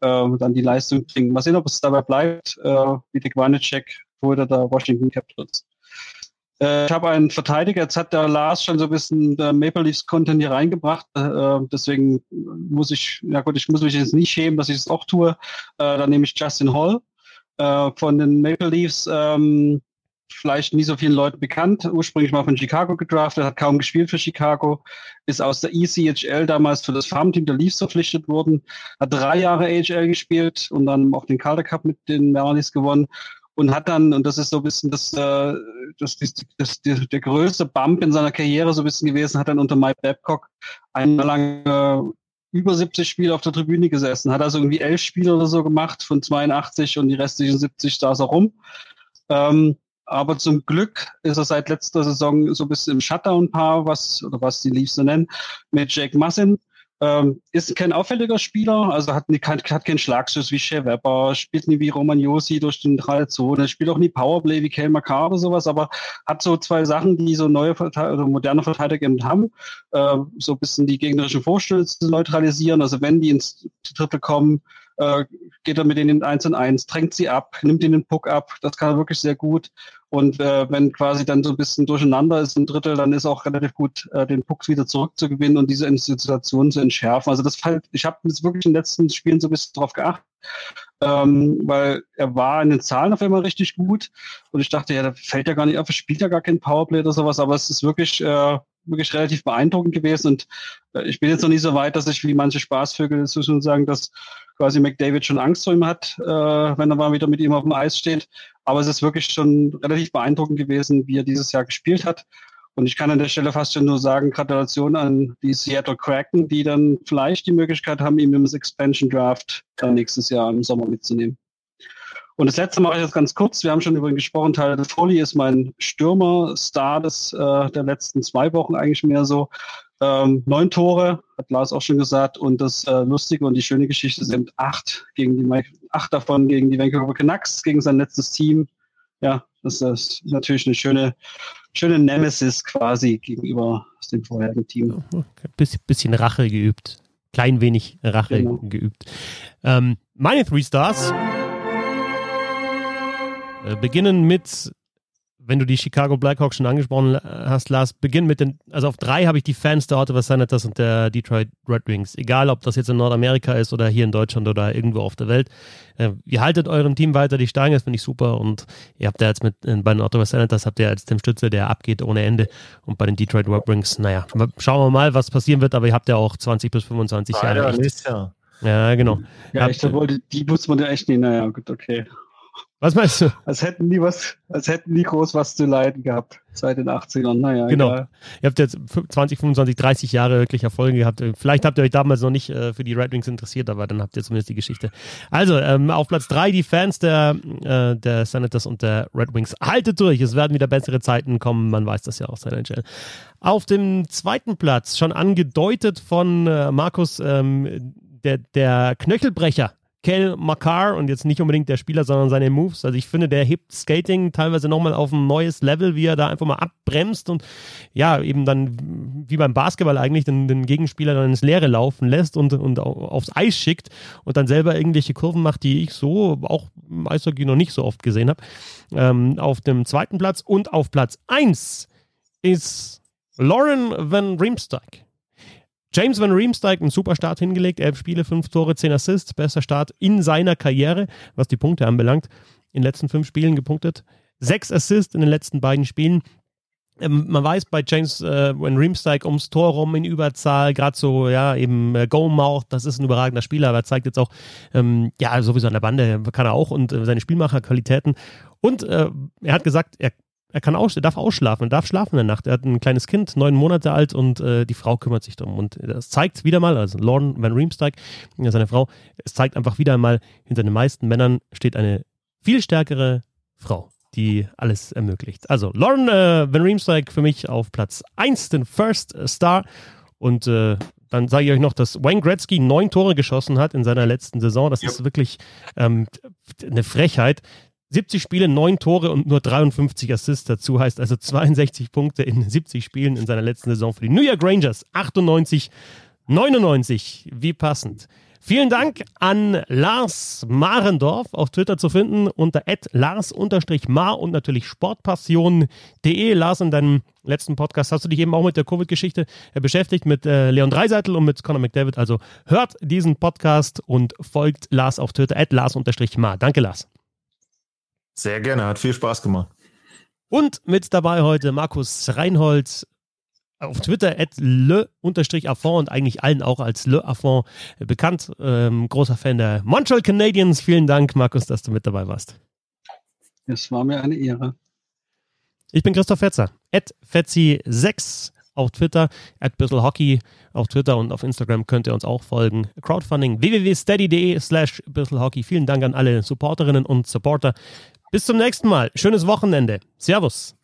äh, dann die Leistung bringen. Mal sehen, ob es dabei bleibt, äh, wie der Quanecek wurde der Washington Capitals. Äh, ich habe einen Verteidiger, jetzt hat der Lars schon so ein bisschen der Maple Leafs Content hier reingebracht. Äh, deswegen muss ich, ja gut, ich muss mich jetzt nicht schämen, dass ich es auch tue. Äh, dann nehme ich Justin Hall äh, von den Maple Leafs. Ähm, vielleicht nie so vielen Leuten bekannt. Ursprünglich mal von Chicago gedraftet, hat kaum gespielt für Chicago, ist aus der ECHL damals für das Farmteam der Leafs verpflichtet worden, hat drei Jahre AHL gespielt und dann auch den Calder Cup mit den Marlies gewonnen und hat dann, und das ist so ein bisschen das, äh, das, das, das, der größte Bump in seiner Karriere so ein bisschen gewesen, hat dann unter Mike Babcock ein Jahr lang äh, über 70 Spiele auf der Tribüne gesessen, hat also irgendwie elf Spiele oder so gemacht von 82 und die restlichen 70 saß er rum. Ähm, aber zum Glück ist er seit letzter Saison so ein bisschen im Shutdown-Paar, was, oder was die Leafs so nennen, mit Jake Massin. Ähm, ist kein auffälliger Spieler, also hat, hat, hat keinen Schlagschuss wie Shea Weber, spielt nie wie Roman Josi durch den drei Zone, spielt auch nie Powerplay wie Kel Makar oder sowas, aber hat so zwei Sachen, die so neue oder moderne Verteidiger eben haben, äh, so ein bisschen die gegnerischen Vorstöße zu neutralisieren, also wenn die ins Drittel kommen, äh, geht er mit denen in 1 und 1, drängt sie ab, nimmt ihnen den Puck ab, das kann er wirklich sehr gut. Und äh, wenn quasi dann so ein bisschen durcheinander ist ein Drittel, dann ist auch relativ gut, äh, den Puck wieder zurückzugewinnen und diese Situation zu entschärfen. Also das fällt, ich habe jetzt wirklich in den letzten Spielen so ein bisschen drauf geachtet, ähm, weil er war in den Zahlen auf einmal richtig gut und ich dachte, ja, da fällt ja gar nicht auf, er spielt ja gar kein Powerplay oder sowas, aber es ist wirklich äh, wirklich relativ beeindruckend gewesen und äh, ich bin jetzt noch nicht so weit, dass ich wie manche Spaßvögel so sagen, dass quasi McDavid schon Angst vor ihm hat, äh, wenn er mal wieder mit ihm auf dem Eis steht. Aber es ist wirklich schon relativ beeindruckend gewesen, wie er dieses Jahr gespielt hat. Und ich kann an der Stelle fast schon nur sagen, Gratulation an die Seattle Kraken, die dann vielleicht die Möglichkeit haben, ihn im Expansion Draft dann nächstes Jahr im Sommer mitzunehmen. Und das letzte mache ich jetzt ganz kurz. Wir haben schon über ihn gesprochen. Tyler Foley ist mein Stürmer-Star des, äh, der letzten zwei Wochen eigentlich mehr so. Ähm, neun Tore, hat Lars auch schon gesagt. Und das äh, Lustige und die schöne Geschichte sind acht gegen die acht davon gegen die Vancouver Canucks, gegen sein letztes Team. Ja, das ist natürlich eine schöne, schöne Nemesis quasi gegenüber dem vorherigen Team. Bisschen, bisschen Rache geübt. Klein wenig Rache genau. geübt. Ähm, meine Three Stars äh, beginnen mit wenn du die Chicago Blackhawks schon angesprochen hast, Lars, beginn mit den, also auf drei habe ich die Fans der Ottawa Senators und der Detroit Red Wings. Egal, ob das jetzt in Nordamerika ist oder hier in Deutschland oder irgendwo auf der Welt. Äh, ihr haltet eurem Team weiter die Stange, das finde ich super und ihr habt ja jetzt mit, äh, bei den Ottawa Senators habt ihr als dem Stütze, der abgeht ohne Ende und bei den Detroit Red Wings, naja, schauen wir mal, was passieren wird, aber ihr habt ja auch 20 bis 25 Jahre. Ja, ja, genau. Ja, ich wollte, die muss man ja echt nicht, naja, gut, okay. Was meinst du? Als hätten die was, als hätten die groß was zu leiden gehabt seit den 80ern. Naja, genau. Egal. Ihr habt jetzt 20, 25, 30 Jahre wirklich Erfolge gehabt. Vielleicht habt ihr euch damals noch nicht äh, für die Red Wings interessiert, aber dann habt ihr zumindest die Geschichte. Also, ähm, auf Platz 3 die Fans der, äh, der Senators und der Red Wings. Haltet durch, es werden wieder bessere Zeiten kommen. Man weiß das ja auch, sein NHL. Auf dem zweiten Platz, schon angedeutet von äh, Markus, ähm, der, der Knöchelbrecher Kel Makar und jetzt nicht unbedingt der Spieler, sondern seine Moves. Also ich finde, der hebt Skating teilweise nochmal auf ein neues Level, wie er da einfach mal abbremst und ja, eben dann wie beim Basketball eigentlich den, den Gegenspieler dann ins Leere laufen lässt und, und aufs Eis schickt und dann selber irgendwelche Kurven macht, die ich so auch im Eishockey noch nicht so oft gesehen habe. Ähm, auf dem zweiten Platz und auf Platz 1 ist Lauren Van Riemsdyk. James Van Riemsdyk, einen super Start hingelegt, elf Spiele, fünf Tore, zehn Assists, bester Start in seiner Karriere, was die Punkte anbelangt. In den letzten fünf Spielen gepunktet. Sechs Assists in den letzten beiden Spielen. Ähm, man weiß bei James äh, Van Riemsdyk ums Tor rum in Überzahl, gerade so, ja, eben äh, Go-Mouth, das ist ein überragender Spieler, aber er zeigt jetzt auch, ähm, ja, sowieso an der Bande kann er auch und äh, seine Spielmacherqualitäten. Und äh, er hat gesagt, er er kann aus, er darf ausschlafen, er darf schlafen in der Nacht. Er hat ein kleines Kind, neun Monate alt und äh, die Frau kümmert sich darum. Und das zeigt wieder mal, also Lauren Van Riemsdyk, seine Frau, es zeigt einfach wieder einmal, hinter den meisten Männern steht eine viel stärkere Frau, die alles ermöglicht. Also Lauren äh, Van Riemsdyk für mich auf Platz 1, den First Star. Und äh, dann sage ich euch noch, dass Wayne Gretzky neun Tore geschossen hat in seiner letzten Saison. Das ja. ist wirklich ähm, eine Frechheit. 70 Spiele, 9 Tore und nur 53 Assists dazu, heißt also 62 Punkte in 70 Spielen in seiner letzten Saison für die New York Rangers. 98, 99, wie passend. Vielen Dank an Lars Marendorf auf Twitter zu finden unter lars-mar und natürlich sportpassion.de. Lars, in deinem letzten Podcast hast du dich eben auch mit der Covid-Geschichte äh, beschäftigt, mit äh, Leon Dreiseitel und mit Conor McDavid. Also hört diesen Podcast und folgt Lars auf Twitter, lars-mar. Danke, Lars. Sehr gerne, hat viel Spaß gemacht. Und mit dabei heute Markus Reinhold auf Twitter at le-affond und eigentlich allen auch als le affond bekannt. Ähm, großer Fan der Montreal Canadiens. Vielen Dank, Markus, dass du mit dabei warst. Es war mir eine Ehre. Ich bin Christoph Fetzer, at Fetzi6 auf Twitter, at Hockey auf Twitter und auf Instagram könnt ihr uns auch folgen. Crowdfunding www.steady.de slash Hockey. Vielen Dank an alle Supporterinnen und Supporter. Bis zum nächsten Mal. Schönes Wochenende. Servus.